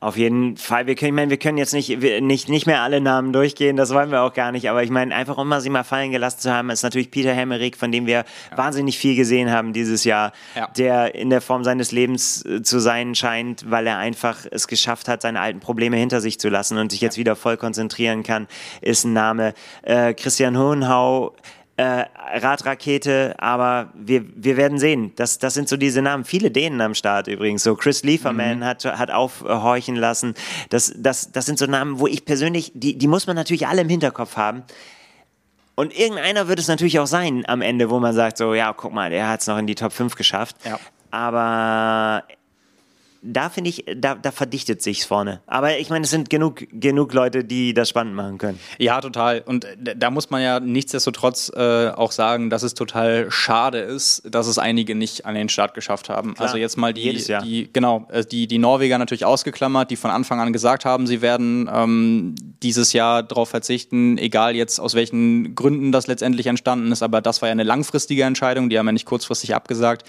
Auf jeden Fall. Wir können, ich meine, wir können jetzt nicht, nicht, nicht mehr alle Namen durchgehen, das wollen wir auch gar nicht. Aber ich meine, einfach um mal sie mal fallen gelassen zu haben, ist natürlich Peter Hemmerich, von dem wir ja. wahnsinnig viel gesehen haben dieses Jahr, ja. der in der Form seines Lebens äh, zu sein scheint, weil er einfach es geschafft hat, seine alten Probleme hinter sich zu lassen und sich jetzt wieder voll konzentrieren kann, ist ein Name. Äh, Christian Hohenhau, äh, Radrakete, aber wir, wir werden sehen. Das, das sind so diese Namen. Viele Dänen am Start übrigens. So Chris Lieferman mhm. hat, hat aufhorchen lassen. Das, das, das sind so Namen, wo ich persönlich, die, die muss man natürlich alle im Hinterkopf haben. Und irgendeiner wird es natürlich auch sein am Ende, wo man sagt, so, ja, guck mal, der hat es noch in die Top 5 geschafft. Ja. Aber da finde ich, da, da verdichtet sich's vorne. Aber ich meine, es sind genug, genug Leute, die das spannend machen können. Ja, total. Und da muss man ja nichtsdestotrotz äh, auch sagen, dass es total schade ist, dass es einige nicht an den Start geschafft haben. Klar, also jetzt mal die, die genau, äh, die, die Norweger natürlich ausgeklammert, die von Anfang an gesagt haben, sie werden ähm, dieses Jahr darauf verzichten, egal jetzt aus welchen Gründen das letztendlich entstanden ist, aber das war ja eine langfristige Entscheidung, die haben ja nicht kurzfristig abgesagt.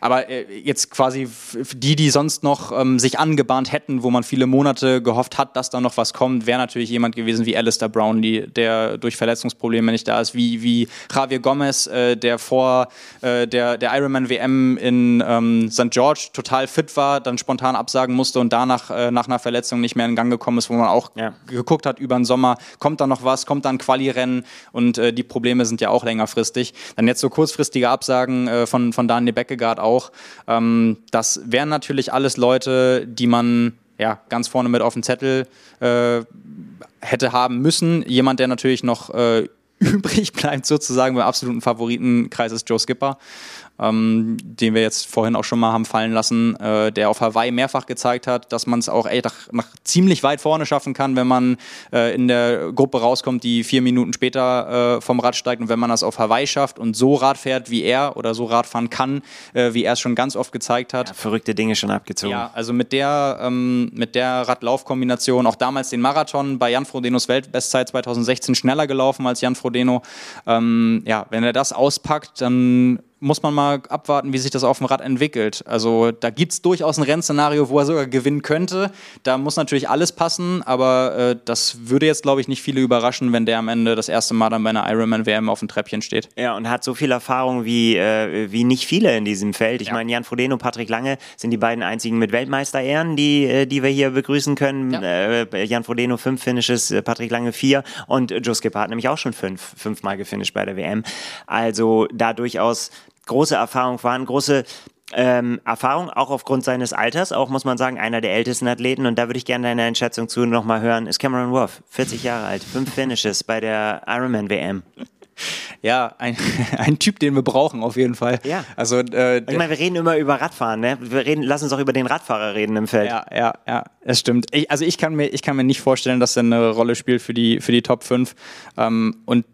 Aber äh, jetzt quasi die, die sonst noch noch ähm, sich angebahnt hätten, wo man viele Monate gehofft hat, dass da noch was kommt, wäre natürlich jemand gewesen wie Alistair Brownlee, der durch Verletzungsprobleme nicht da ist, wie, wie Javier Gomez, äh, der vor äh, der, der Ironman WM in ähm, St. George total fit war, dann spontan absagen musste und danach äh, nach einer Verletzung nicht mehr in Gang gekommen ist, wo man auch ja. geguckt hat über den Sommer, kommt da noch was, kommt da ein Quali-Rennen und äh, die Probleme sind ja auch längerfristig. Dann jetzt so kurzfristige Absagen äh, von, von Daniel Beckegaard auch. Ähm, das wären natürlich alles Leute, die man ja, ganz vorne mit auf dem Zettel äh, hätte haben müssen. Jemand, der natürlich noch äh, übrig bleibt, sozusagen beim absoluten Favoritenkreis ist Joe Skipper ähm, den wir jetzt vorhin auch schon mal haben fallen lassen, äh, der auf Hawaii mehrfach gezeigt hat, dass man es auch ey, nach, nach, ziemlich weit vorne schaffen kann, wenn man äh, in der Gruppe rauskommt, die vier Minuten später äh, vom Rad steigt und wenn man das auf Hawaii schafft und so Rad fährt wie er oder so Rad fahren kann, äh, wie er es schon ganz oft gezeigt hat. Ja, verrückte Dinge schon abgezogen. Ja, also mit der, ähm, mit der Radlaufkombination, auch damals den Marathon bei Jan Frodenos Weltbestzeit 2016 schneller gelaufen als Jan Frodeno. Ähm, ja, wenn er das auspackt, dann muss man mal abwarten, wie sich das auf dem Rad entwickelt. Also da gibt es durchaus ein Rennszenario, wo er sogar gewinnen könnte. Da muss natürlich alles passen, aber äh, das würde jetzt, glaube ich, nicht viele überraschen, wenn der am Ende das erste Mal dann bei einer Ironman-WM auf dem Treppchen steht. Ja, und hat so viel Erfahrung wie, äh, wie nicht viele in diesem Feld. Ich ja. meine, Jan Frodeno und Patrick Lange sind die beiden einzigen mit Weltmeister-Ehren, die, äh, die wir hier begrüßen können. Ja. Äh, Jan Frodeno fünf Finishes, äh, Patrick Lange vier und Joe Skipper hat nämlich auch schon fünf, fünfmal gefinisht bei der WM. Also da durchaus große Erfahrung vorhanden, große ähm, Erfahrung, auch aufgrund seines Alters, auch muss man sagen, einer der ältesten Athleten. Und da würde ich gerne deine Einschätzung zu nochmal hören. Ist Cameron Wolf, 40 Jahre alt, fünf Finishes bei der Ironman WM. Ja, ein, ein Typ, den wir brauchen auf jeden Fall. Ja. Also, äh, ich meine, wir reden immer über Radfahren, ne? Wir reden, lass uns auch über den Radfahrer reden im Feld. Ja, ja, ja, das stimmt. Ich, also ich kann mir, ich kann mir nicht vorstellen, dass er eine Rolle spielt für die, für die Top 5. Ähm, und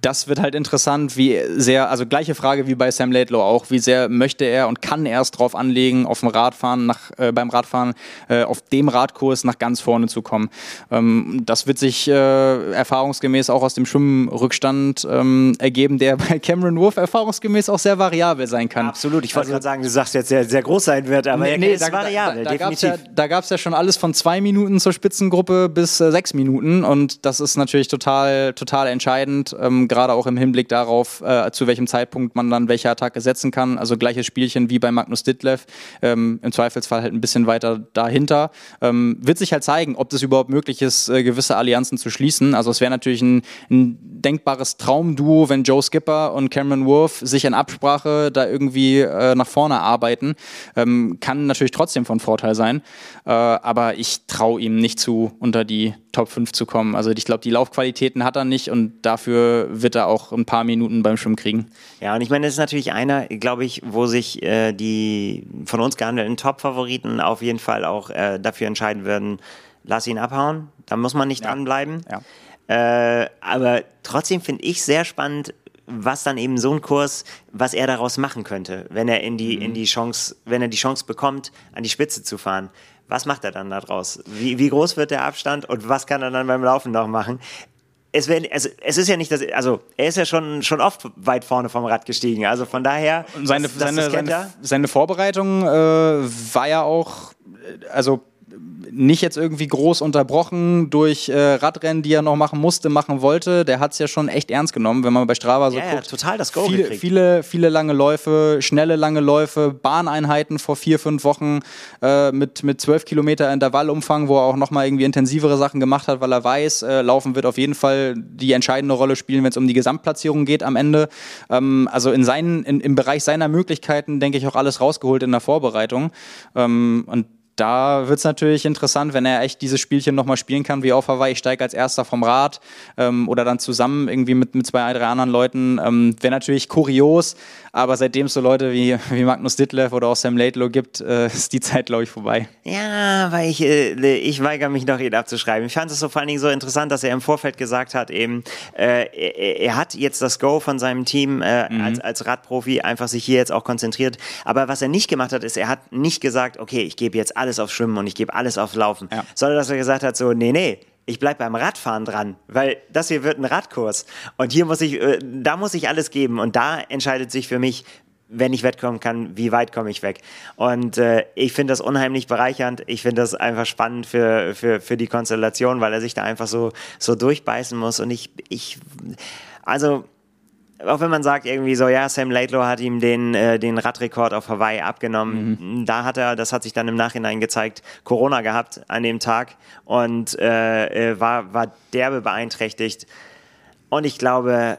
das wird halt interessant, wie sehr, also gleiche Frage wie bei Sam Laidlow auch, wie sehr möchte er und kann er es drauf anlegen, auf dem Radfahren, nach, äh, beim Radfahren, äh, auf dem Radkurs nach ganz vorne zu kommen. Ähm, das wird sich äh, erfahrungsgemäß auch aus dem Schwimmrückstand ähm, ergeben, der bei Cameron Wolf erfahrungsgemäß auch sehr variabel sein kann. Absolut, ich wollte also, gerade sagen, du sagst jetzt sehr, sehr groß sein wird, aber nee, nee, ist da, variabel, da, da, definitiv. Da gab es ja, ja, schon alles von zwei Minuten zur Spitzengruppe bis äh, sechs Minuten und das ist natürlich total, total entscheidend. Ähm, ähm, gerade auch im Hinblick darauf, äh, zu welchem Zeitpunkt man dann welche Attacke setzen kann. Also gleiches Spielchen wie bei Magnus Ditlev, ähm, im Zweifelsfall halt ein bisschen weiter dahinter. Ähm, wird sich halt zeigen, ob das überhaupt möglich ist, äh, gewisse Allianzen zu schließen. Also es wäre natürlich ein, ein denkbares Traumduo, wenn Joe Skipper und Cameron Wolf sich in Absprache da irgendwie äh, nach vorne arbeiten. Ähm, kann natürlich trotzdem von Vorteil sein. Äh, aber ich traue ihm nicht zu, unter die Top 5 zu kommen. Also ich glaube, die Laufqualitäten hat er nicht und dafür wird er auch ein paar Minuten beim Schwimmen kriegen. Ja, und ich meine, das ist natürlich einer, glaube ich, wo sich äh, die von uns gehandelten Top-Favoriten auf jeden Fall auch äh, dafür entscheiden würden, lass ihn abhauen, da muss man nicht ja. dranbleiben. Ja. Äh, aber trotzdem finde ich sehr spannend, was dann eben so ein Kurs, was er daraus machen könnte, wenn er in die, mhm. in die Chance, wenn er die Chance bekommt, an die Spitze zu fahren. Was macht er dann daraus? Wie, wie groß wird der Abstand und was kann er dann beim Laufen noch machen? es, wär, also, es ist ja nicht, dass, also er ist ja schon, schon oft weit vorne vom Rad gestiegen. Also von daher. Seine, das, das seine, seine, seine, Vorbereitung äh, war ja auch, also nicht jetzt irgendwie groß unterbrochen durch äh, Radrennen, die er noch machen musste, machen wollte. Der hat es ja schon echt ernst genommen, wenn man bei Strava so ja, guckt. Ja, total das Go viele, viele, viele lange Läufe, schnelle lange Läufe, Bahneinheiten vor vier, fünf Wochen äh, mit, mit zwölf Kilometer Intervallumfang, wo er auch nochmal irgendwie intensivere Sachen gemacht hat, weil er weiß, äh, Laufen wird auf jeden Fall die entscheidende Rolle spielen, wenn es um die Gesamtplatzierung geht am Ende. Ähm, also in seinen, in, im Bereich seiner Möglichkeiten, denke ich, auch alles rausgeholt in der Vorbereitung. Ähm, und da wird es natürlich interessant, wenn er echt dieses Spielchen nochmal spielen kann, wie auf Hawaii. Ich steige als erster vom Rad ähm, oder dann zusammen irgendwie mit, mit zwei, drei anderen Leuten. Ähm, Wäre natürlich kurios, aber seitdem es so Leute wie, wie Magnus Ditlev oder auch Sam Laidlow gibt, äh, ist die Zeit, glaube ich, vorbei. Ja, weil ich, äh, ich weigere mich noch, ihn abzuschreiben. Ich fand es so vor allen Dingen so interessant, dass er im Vorfeld gesagt hat, eben, äh, er, hat jetzt das Go von seinem Team äh, mhm. als, als Radprofi einfach sich hier jetzt auch konzentriert. Aber was er nicht gemacht hat, ist, er hat nicht gesagt, okay, ich gebe jetzt alles auf Schwimmen und ich gebe alles auf Laufen, ja. sondern dass er gesagt hat, so, nee, nee, ich bleibe beim Radfahren dran, weil das hier wird ein Radkurs. Und hier muss ich, äh, da muss ich alles geben. Und da entscheidet sich für mich, wenn ich wettkommen kann, wie weit komme ich weg? Und äh, ich finde das unheimlich bereichernd. Ich finde das einfach spannend für, für, für die Konstellation, weil er sich da einfach so, so durchbeißen muss. Und ich, ich, also, auch wenn man sagt irgendwie so, ja, Sam Laidlaw hat ihm den, äh, den Radrekord auf Hawaii abgenommen, mhm. da hat er, das hat sich dann im Nachhinein gezeigt, Corona gehabt an dem Tag und äh, äh war, war derbe beeinträchtigt. Und ich glaube,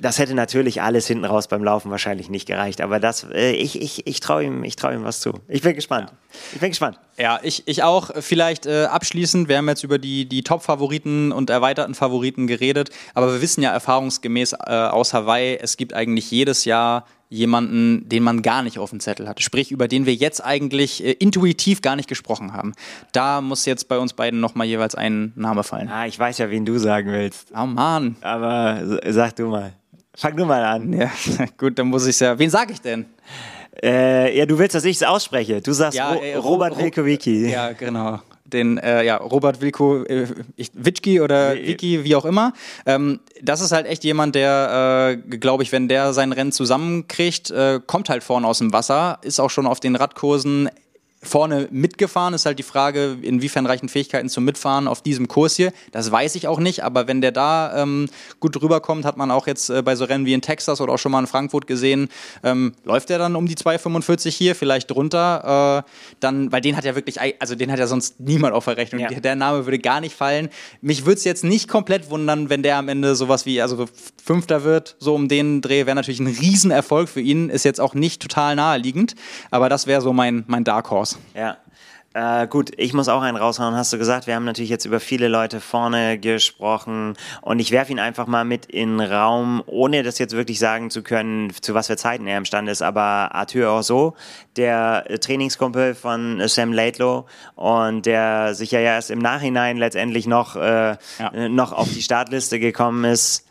das hätte natürlich alles hinten raus beim Laufen wahrscheinlich nicht gereicht, aber das, äh, ich, ich, ich traue ihm, trau ihm was zu. Ich bin gespannt. Ich bin gespannt. Ja, ich, ich auch. Vielleicht äh, abschließend, wir haben jetzt über die, die Top-Favoriten und erweiterten Favoriten geredet, aber wir wissen ja erfahrungsgemäß äh, aus Hawaii, es gibt eigentlich jedes Jahr jemanden, den man gar nicht auf dem Zettel hat. Sprich, über den wir jetzt eigentlich äh, intuitiv gar nicht gesprochen haben. Da muss jetzt bei uns beiden nochmal jeweils ein Name fallen. Ah, ich weiß ja, wen du sagen willst. Oh Mann. Aber sag du mal. Fang du mal an. Ja, gut, dann muss ich ja. Wen sage ich denn? Äh, ja, du willst, dass ich es ausspreche. Du sagst ja, äh, Robert Ro Wilkowicki. Ja, genau. Den, äh, ja, Robert Wilko, äh, Witschki oder Wiki, wie auch immer. Ähm, das ist halt echt jemand, der, äh, glaube ich, wenn der sein Rennen zusammenkriegt, äh, kommt halt vorne aus dem Wasser, ist auch schon auf den Radkursen vorne mitgefahren. Ist halt die Frage, inwiefern reichen Fähigkeiten zum Mitfahren auf diesem Kurs hier. Das weiß ich auch nicht, aber wenn der da ähm, gut rüberkommt, hat man auch jetzt äh, bei so Rennen wie in Texas oder auch schon mal in Frankfurt gesehen, ähm, läuft der dann um die 2,45 hier, vielleicht drunter, äh, dann, weil den hat ja wirklich, also den hat ja sonst niemand auf der Rechnung. Ja. Der Name würde gar nicht fallen. Mich würde es jetzt nicht komplett wundern, wenn der am Ende sowas wie, also Fünfter wird, so um den Dreh, wäre natürlich ein Riesenerfolg für ihn, ist jetzt auch nicht total naheliegend, aber das wäre so mein, mein Dark Horse. Ja. Äh, gut, ich muss auch einen raushauen, hast du gesagt. Wir haben natürlich jetzt über viele Leute vorne gesprochen und ich werfe ihn einfach mal mit in den Raum, ohne das jetzt wirklich sagen zu können, zu was für Zeiten er imstande ist. Aber Arthur Orso, der Trainingskumpel von Sam Laidlow und der sich ja erst im Nachhinein letztendlich noch, äh, ja. noch auf die Startliste gekommen ist,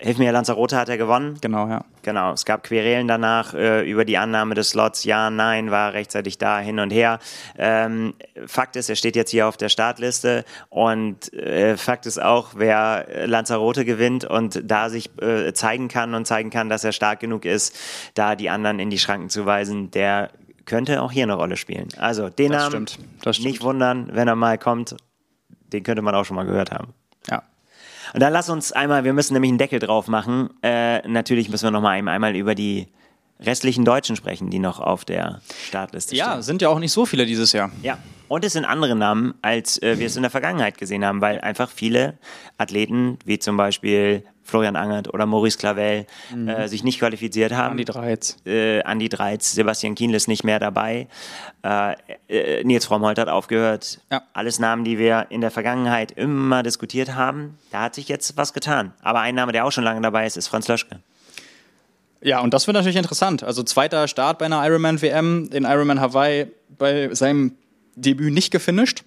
Hilf mir, Lanzarote hat er gewonnen. Genau, ja. Genau. Es gab Querelen danach äh, über die Annahme des Slots. Ja, nein, war rechtzeitig da, hin und her. Ähm, Fakt ist, er steht jetzt hier auf der Startliste und äh, Fakt ist auch, wer Lanzarote gewinnt und da sich äh, zeigen kann und zeigen kann, dass er stark genug ist, da die anderen in die Schranken zu weisen, der könnte auch hier eine Rolle spielen. Also den das Namen stimmt. Das stimmt. nicht wundern, wenn er mal kommt. Den könnte man auch schon mal gehört haben. Und dann lass uns einmal, wir müssen nämlich einen Deckel drauf machen. Äh, natürlich müssen wir noch mal einmal über die restlichen Deutschen sprechen, die noch auf der Startliste ja, stehen. Ja, sind ja auch nicht so viele dieses Jahr. Ja, und es sind andere Namen, als äh, wir es in der Vergangenheit gesehen haben, weil einfach viele Athleten, wie zum Beispiel Florian Angert oder Maurice Clavel, mhm. äh, sich nicht qualifiziert haben. Andi Dreiz. Äh, Andi Dreiz, Sebastian Kienl ist nicht mehr dabei. Äh, äh, Nils Frommholt hat aufgehört. Ja. Alles Namen, die wir in der Vergangenheit immer diskutiert haben. Da hat sich jetzt was getan. Aber ein Name, der auch schon lange dabei ist, ist Franz Löschke. Ja, und das wird natürlich interessant. Also zweiter Start bei einer Ironman WM, in Ironman Hawaii bei seinem Debüt nicht gefinisht.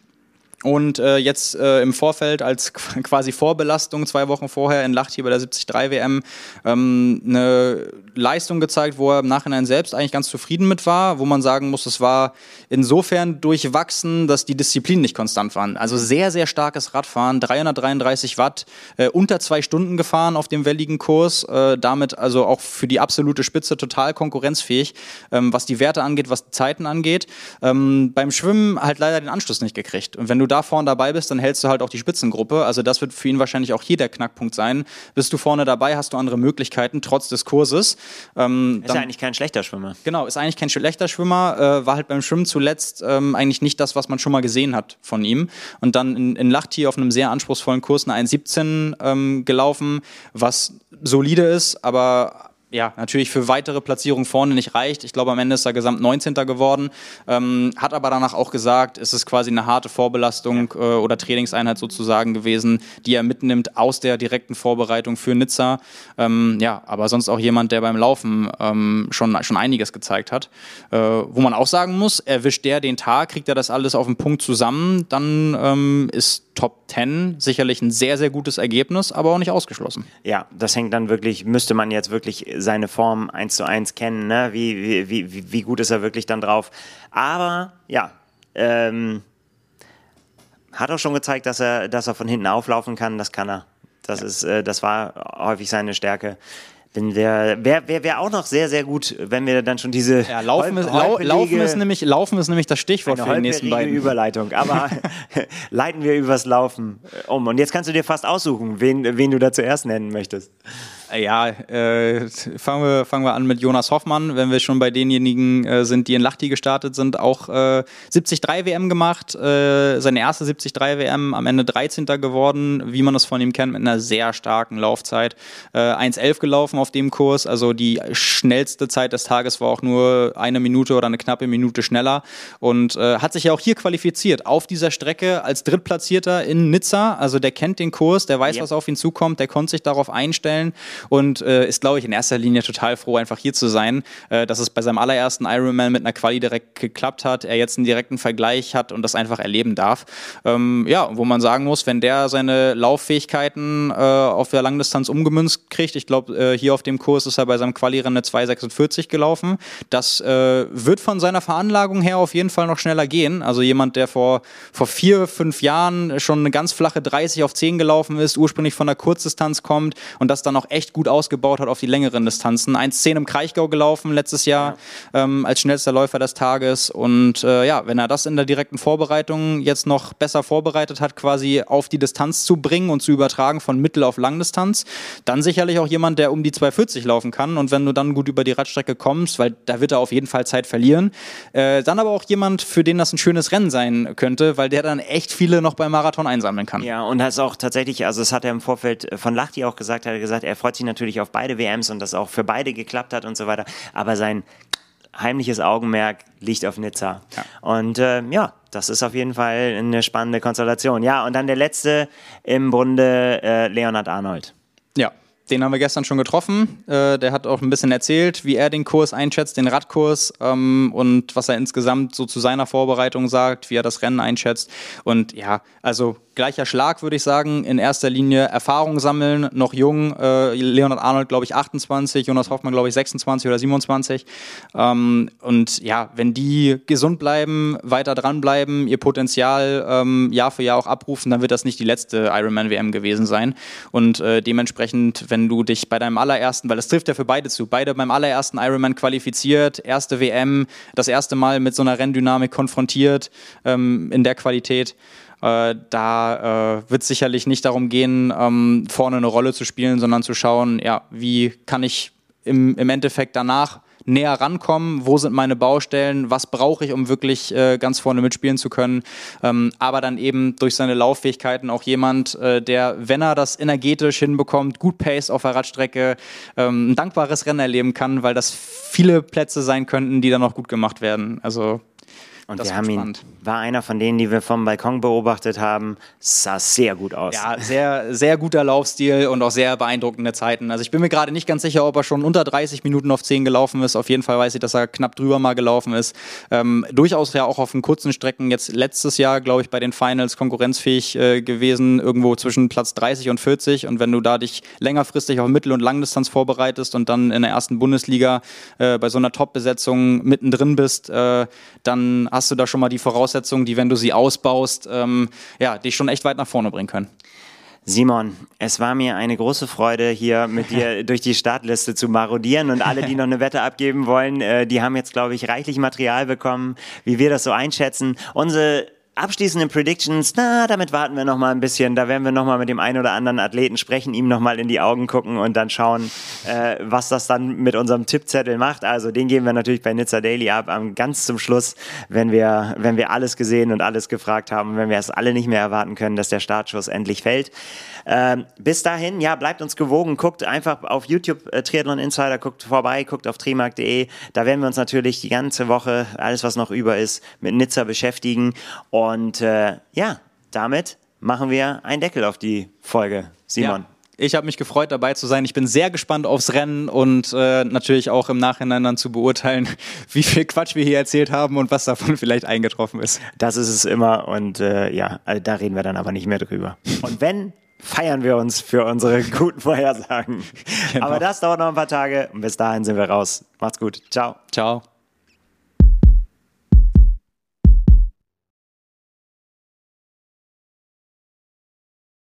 Und äh, jetzt äh, im Vorfeld als quasi Vorbelastung zwei Wochen vorher in Lacht hier bei der 73 WM ähm, eine Leistung gezeigt, wo er im Nachhinein selbst eigentlich ganz zufrieden mit war, wo man sagen muss, es war insofern durchwachsen, dass die Disziplinen nicht konstant waren. Also sehr, sehr starkes Radfahren, 333 Watt, äh, unter zwei Stunden gefahren auf dem welligen Kurs, äh, damit also auch für die absolute Spitze total konkurrenzfähig, ähm, was die Werte angeht, was die Zeiten angeht. Ähm, beim Schwimmen halt leider den Anschluss nicht gekriegt. Und wenn du da vorne dabei bist, dann hältst du halt auch die Spitzengruppe. Also das wird für ihn wahrscheinlich auch hier der Knackpunkt sein. Bist du vorne dabei, hast du andere Möglichkeiten, trotz des Kurses. Ähm, ist dann, ja eigentlich kein schlechter Schwimmer. Genau, ist eigentlich kein schlechter Schwimmer. Äh, war halt beim Schwimmen zuletzt ähm, eigentlich nicht das, was man schon mal gesehen hat von ihm. Und dann in, in Lachti auf einem sehr anspruchsvollen Kurs eine 1,17 ähm, gelaufen, was solide ist, aber ja, natürlich für weitere Platzierungen vorne nicht reicht. Ich glaube, am Ende ist er gesamt 19. geworden. Ähm, hat aber danach auch gesagt, es ist quasi eine harte Vorbelastung ja. äh, oder Trainingseinheit sozusagen gewesen, die er mitnimmt aus der direkten Vorbereitung für Nizza. Ähm, ja, aber sonst auch jemand, der beim Laufen ähm, schon, schon einiges gezeigt hat. Äh, wo man auch sagen muss, erwischt der den Tag, kriegt er das alles auf den Punkt zusammen, dann ähm, ist Top 10 sicherlich ein sehr, sehr gutes Ergebnis, aber auch nicht ausgeschlossen. Ja, das hängt dann wirklich, müsste man jetzt wirklich seine Form eins zu eins kennen, ne? wie, wie, wie, wie gut ist er wirklich dann drauf. Aber ja, ähm, hat auch schon gezeigt, dass er, dass er von hinten auflaufen kann, das kann er. Das, ja. ist, äh, das war häufig seine Stärke. Denn wäre wär, wär auch noch sehr, sehr gut, wenn wir dann schon diese. Ja, laufen, ist, lau, laufen, ist, nämlich, laufen ist nämlich das Stichwort für die nächsten beiden. Überleitung, aber leiten wir übers Laufen um. Und jetzt kannst du dir fast aussuchen, wen, wen du da zuerst nennen möchtest. Ja, äh, fangen, wir, fangen wir an mit Jonas Hoffmann, wenn wir schon bei denjenigen äh, sind, die in Lachti gestartet sind, auch äh, 73 WM gemacht, äh, seine erste 73 WM, am Ende 13. geworden, wie man das von ihm kennt, mit einer sehr starken Laufzeit. Äh, 1,11 gelaufen auf dem Kurs, also die schnellste Zeit des Tages war auch nur eine Minute oder eine knappe Minute schneller und äh, hat sich ja auch hier qualifiziert auf dieser Strecke als Drittplatzierter in Nizza, also der kennt den Kurs, der weiß, ja. was auf ihn zukommt, der konnte sich darauf einstellen und äh, ist, glaube ich, in erster Linie total froh, einfach hier zu sein, äh, dass es bei seinem allerersten Ironman mit einer Quali direkt geklappt hat, er jetzt einen direkten Vergleich hat und das einfach erleben darf. Ähm, ja, wo man sagen muss, wenn der seine Lauffähigkeiten äh, auf der Langdistanz umgemünzt kriegt, ich glaube, äh, hier auf dem Kurs ist er bei seinem Quali-Rennen 2,46 gelaufen. Das äh, wird von seiner Veranlagung her auf jeden Fall noch schneller gehen. Also jemand, der vor, vor vier, fünf Jahren schon eine ganz flache 30 auf 10 gelaufen ist, ursprünglich von der Kurzdistanz kommt und das dann auch echt gut ausgebaut hat auf die längeren Distanzen. 1,10 im Kraichgau gelaufen letztes Jahr ja. ähm, als schnellster Läufer des Tages. Und äh, ja, wenn er das in der direkten Vorbereitung jetzt noch besser vorbereitet hat, quasi auf die Distanz zu bringen und zu übertragen von Mittel- auf Langdistanz, dann sicherlich auch jemand, der um die 2,40 laufen kann. Und wenn du dann gut über die Radstrecke kommst, weil da wird er auf jeden Fall Zeit verlieren, äh, dann aber auch jemand, für den das ein schönes Rennen sein könnte, weil der dann echt viele noch beim Marathon einsammeln kann. Ja, und das ist auch tatsächlich, also das hat er im Vorfeld von Lachti auch gesagt, hat er gesagt, er freut sich natürlich auf beide WMs und das auch für beide geklappt hat und so weiter. Aber sein heimliches Augenmerk liegt auf Nizza. Ja. Und äh, ja, das ist auf jeden Fall eine spannende Konstellation. Ja, und dann der letzte im Bunde, äh, Leonhard Arnold. Den haben wir gestern schon getroffen. Äh, der hat auch ein bisschen erzählt, wie er den Kurs einschätzt, den Radkurs ähm, und was er insgesamt so zu seiner Vorbereitung sagt, wie er das Rennen einschätzt. Und ja, also gleicher Schlag, würde ich sagen. In erster Linie Erfahrung sammeln, noch jung. Äh, Leonard Arnold, glaube ich, 28, Jonas Hoffmann, glaube ich, 26 oder 27. Ähm, und ja, wenn die gesund bleiben, weiter dranbleiben, ihr Potenzial ähm, Jahr für Jahr auch abrufen, dann wird das nicht die letzte Ironman-WM gewesen sein. Und äh, dementsprechend, wenn du dich bei deinem allerersten, weil das trifft ja für beide zu, beide beim allerersten Ironman qualifiziert, erste WM, das erste Mal mit so einer Renndynamik konfrontiert ähm, in der Qualität, äh, da äh, wird es sicherlich nicht darum gehen, ähm, vorne eine Rolle zu spielen, sondern zu schauen, ja, wie kann ich im, im Endeffekt danach näher rankommen, wo sind meine Baustellen, was brauche ich, um wirklich äh, ganz vorne mitspielen zu können. Ähm, aber dann eben durch seine Lauffähigkeiten auch jemand, äh, der, wenn er das energetisch hinbekommt, gut Pace auf der Radstrecke, ähm, ein dankbares Rennen erleben kann, weil das viele Plätze sein könnten, die dann auch gut gemacht werden. Also und das wir haben ihn, war einer von denen, die wir vom Balkon beobachtet haben, sah sehr gut aus. Ja, sehr, sehr guter Laufstil und auch sehr beeindruckende Zeiten. Also ich bin mir gerade nicht ganz sicher, ob er schon unter 30 Minuten auf 10 gelaufen ist. Auf jeden Fall weiß ich, dass er knapp drüber mal gelaufen ist. Ähm, durchaus ja auch auf den kurzen Strecken jetzt letztes Jahr, glaube ich, bei den Finals konkurrenzfähig äh, gewesen, irgendwo zwischen Platz 30 und 40. Und wenn du da dich längerfristig auf Mittel- und Langdistanz vorbereitest und dann in der ersten Bundesliga äh, bei so einer Top-Besetzung mittendrin bist, äh, dann hast hast du da schon mal die Voraussetzungen, die, wenn du sie ausbaust, ähm, ja, dich schon echt weit nach vorne bringen können. Simon, es war mir eine große Freude, hier mit dir durch die Startliste zu marodieren und alle, die noch eine Wette abgeben wollen, äh, die haben jetzt, glaube ich, reichlich Material bekommen, wie wir das so einschätzen. Unsere abschließenden Predictions, na, damit warten wir noch mal ein bisschen. Da werden wir noch mal mit dem einen oder anderen Athleten sprechen, ihm noch mal in die Augen gucken und dann schauen, äh, was das dann mit unserem Tippzettel macht. Also den geben wir natürlich bei Nizza Daily ab, am ganz zum Schluss, wenn wir, wenn wir alles gesehen und alles gefragt haben, wenn wir es alle nicht mehr erwarten können, dass der Startschuss endlich fällt. Ähm, bis dahin, ja, bleibt uns gewogen, guckt einfach auf YouTube äh, Triathlon Insider, guckt vorbei, guckt auf trimark.de. Da werden wir uns natürlich die ganze Woche, alles was noch über ist, mit Nizza beschäftigen. Und äh, ja, damit machen wir einen Deckel auf die Folge. Simon. Ja. Ich habe mich gefreut, dabei zu sein. Ich bin sehr gespannt aufs Rennen und äh, natürlich auch im Nachhinein dann zu beurteilen, wie viel Quatsch wir hier erzählt haben und was davon vielleicht eingetroffen ist. Das ist es immer und äh, ja, da reden wir dann aber nicht mehr drüber. Und wenn feiern wir uns für unsere guten Vorhersagen. Genau. Aber das dauert noch ein paar Tage und bis dahin sind wir raus. Macht's gut. Ciao. Ciao.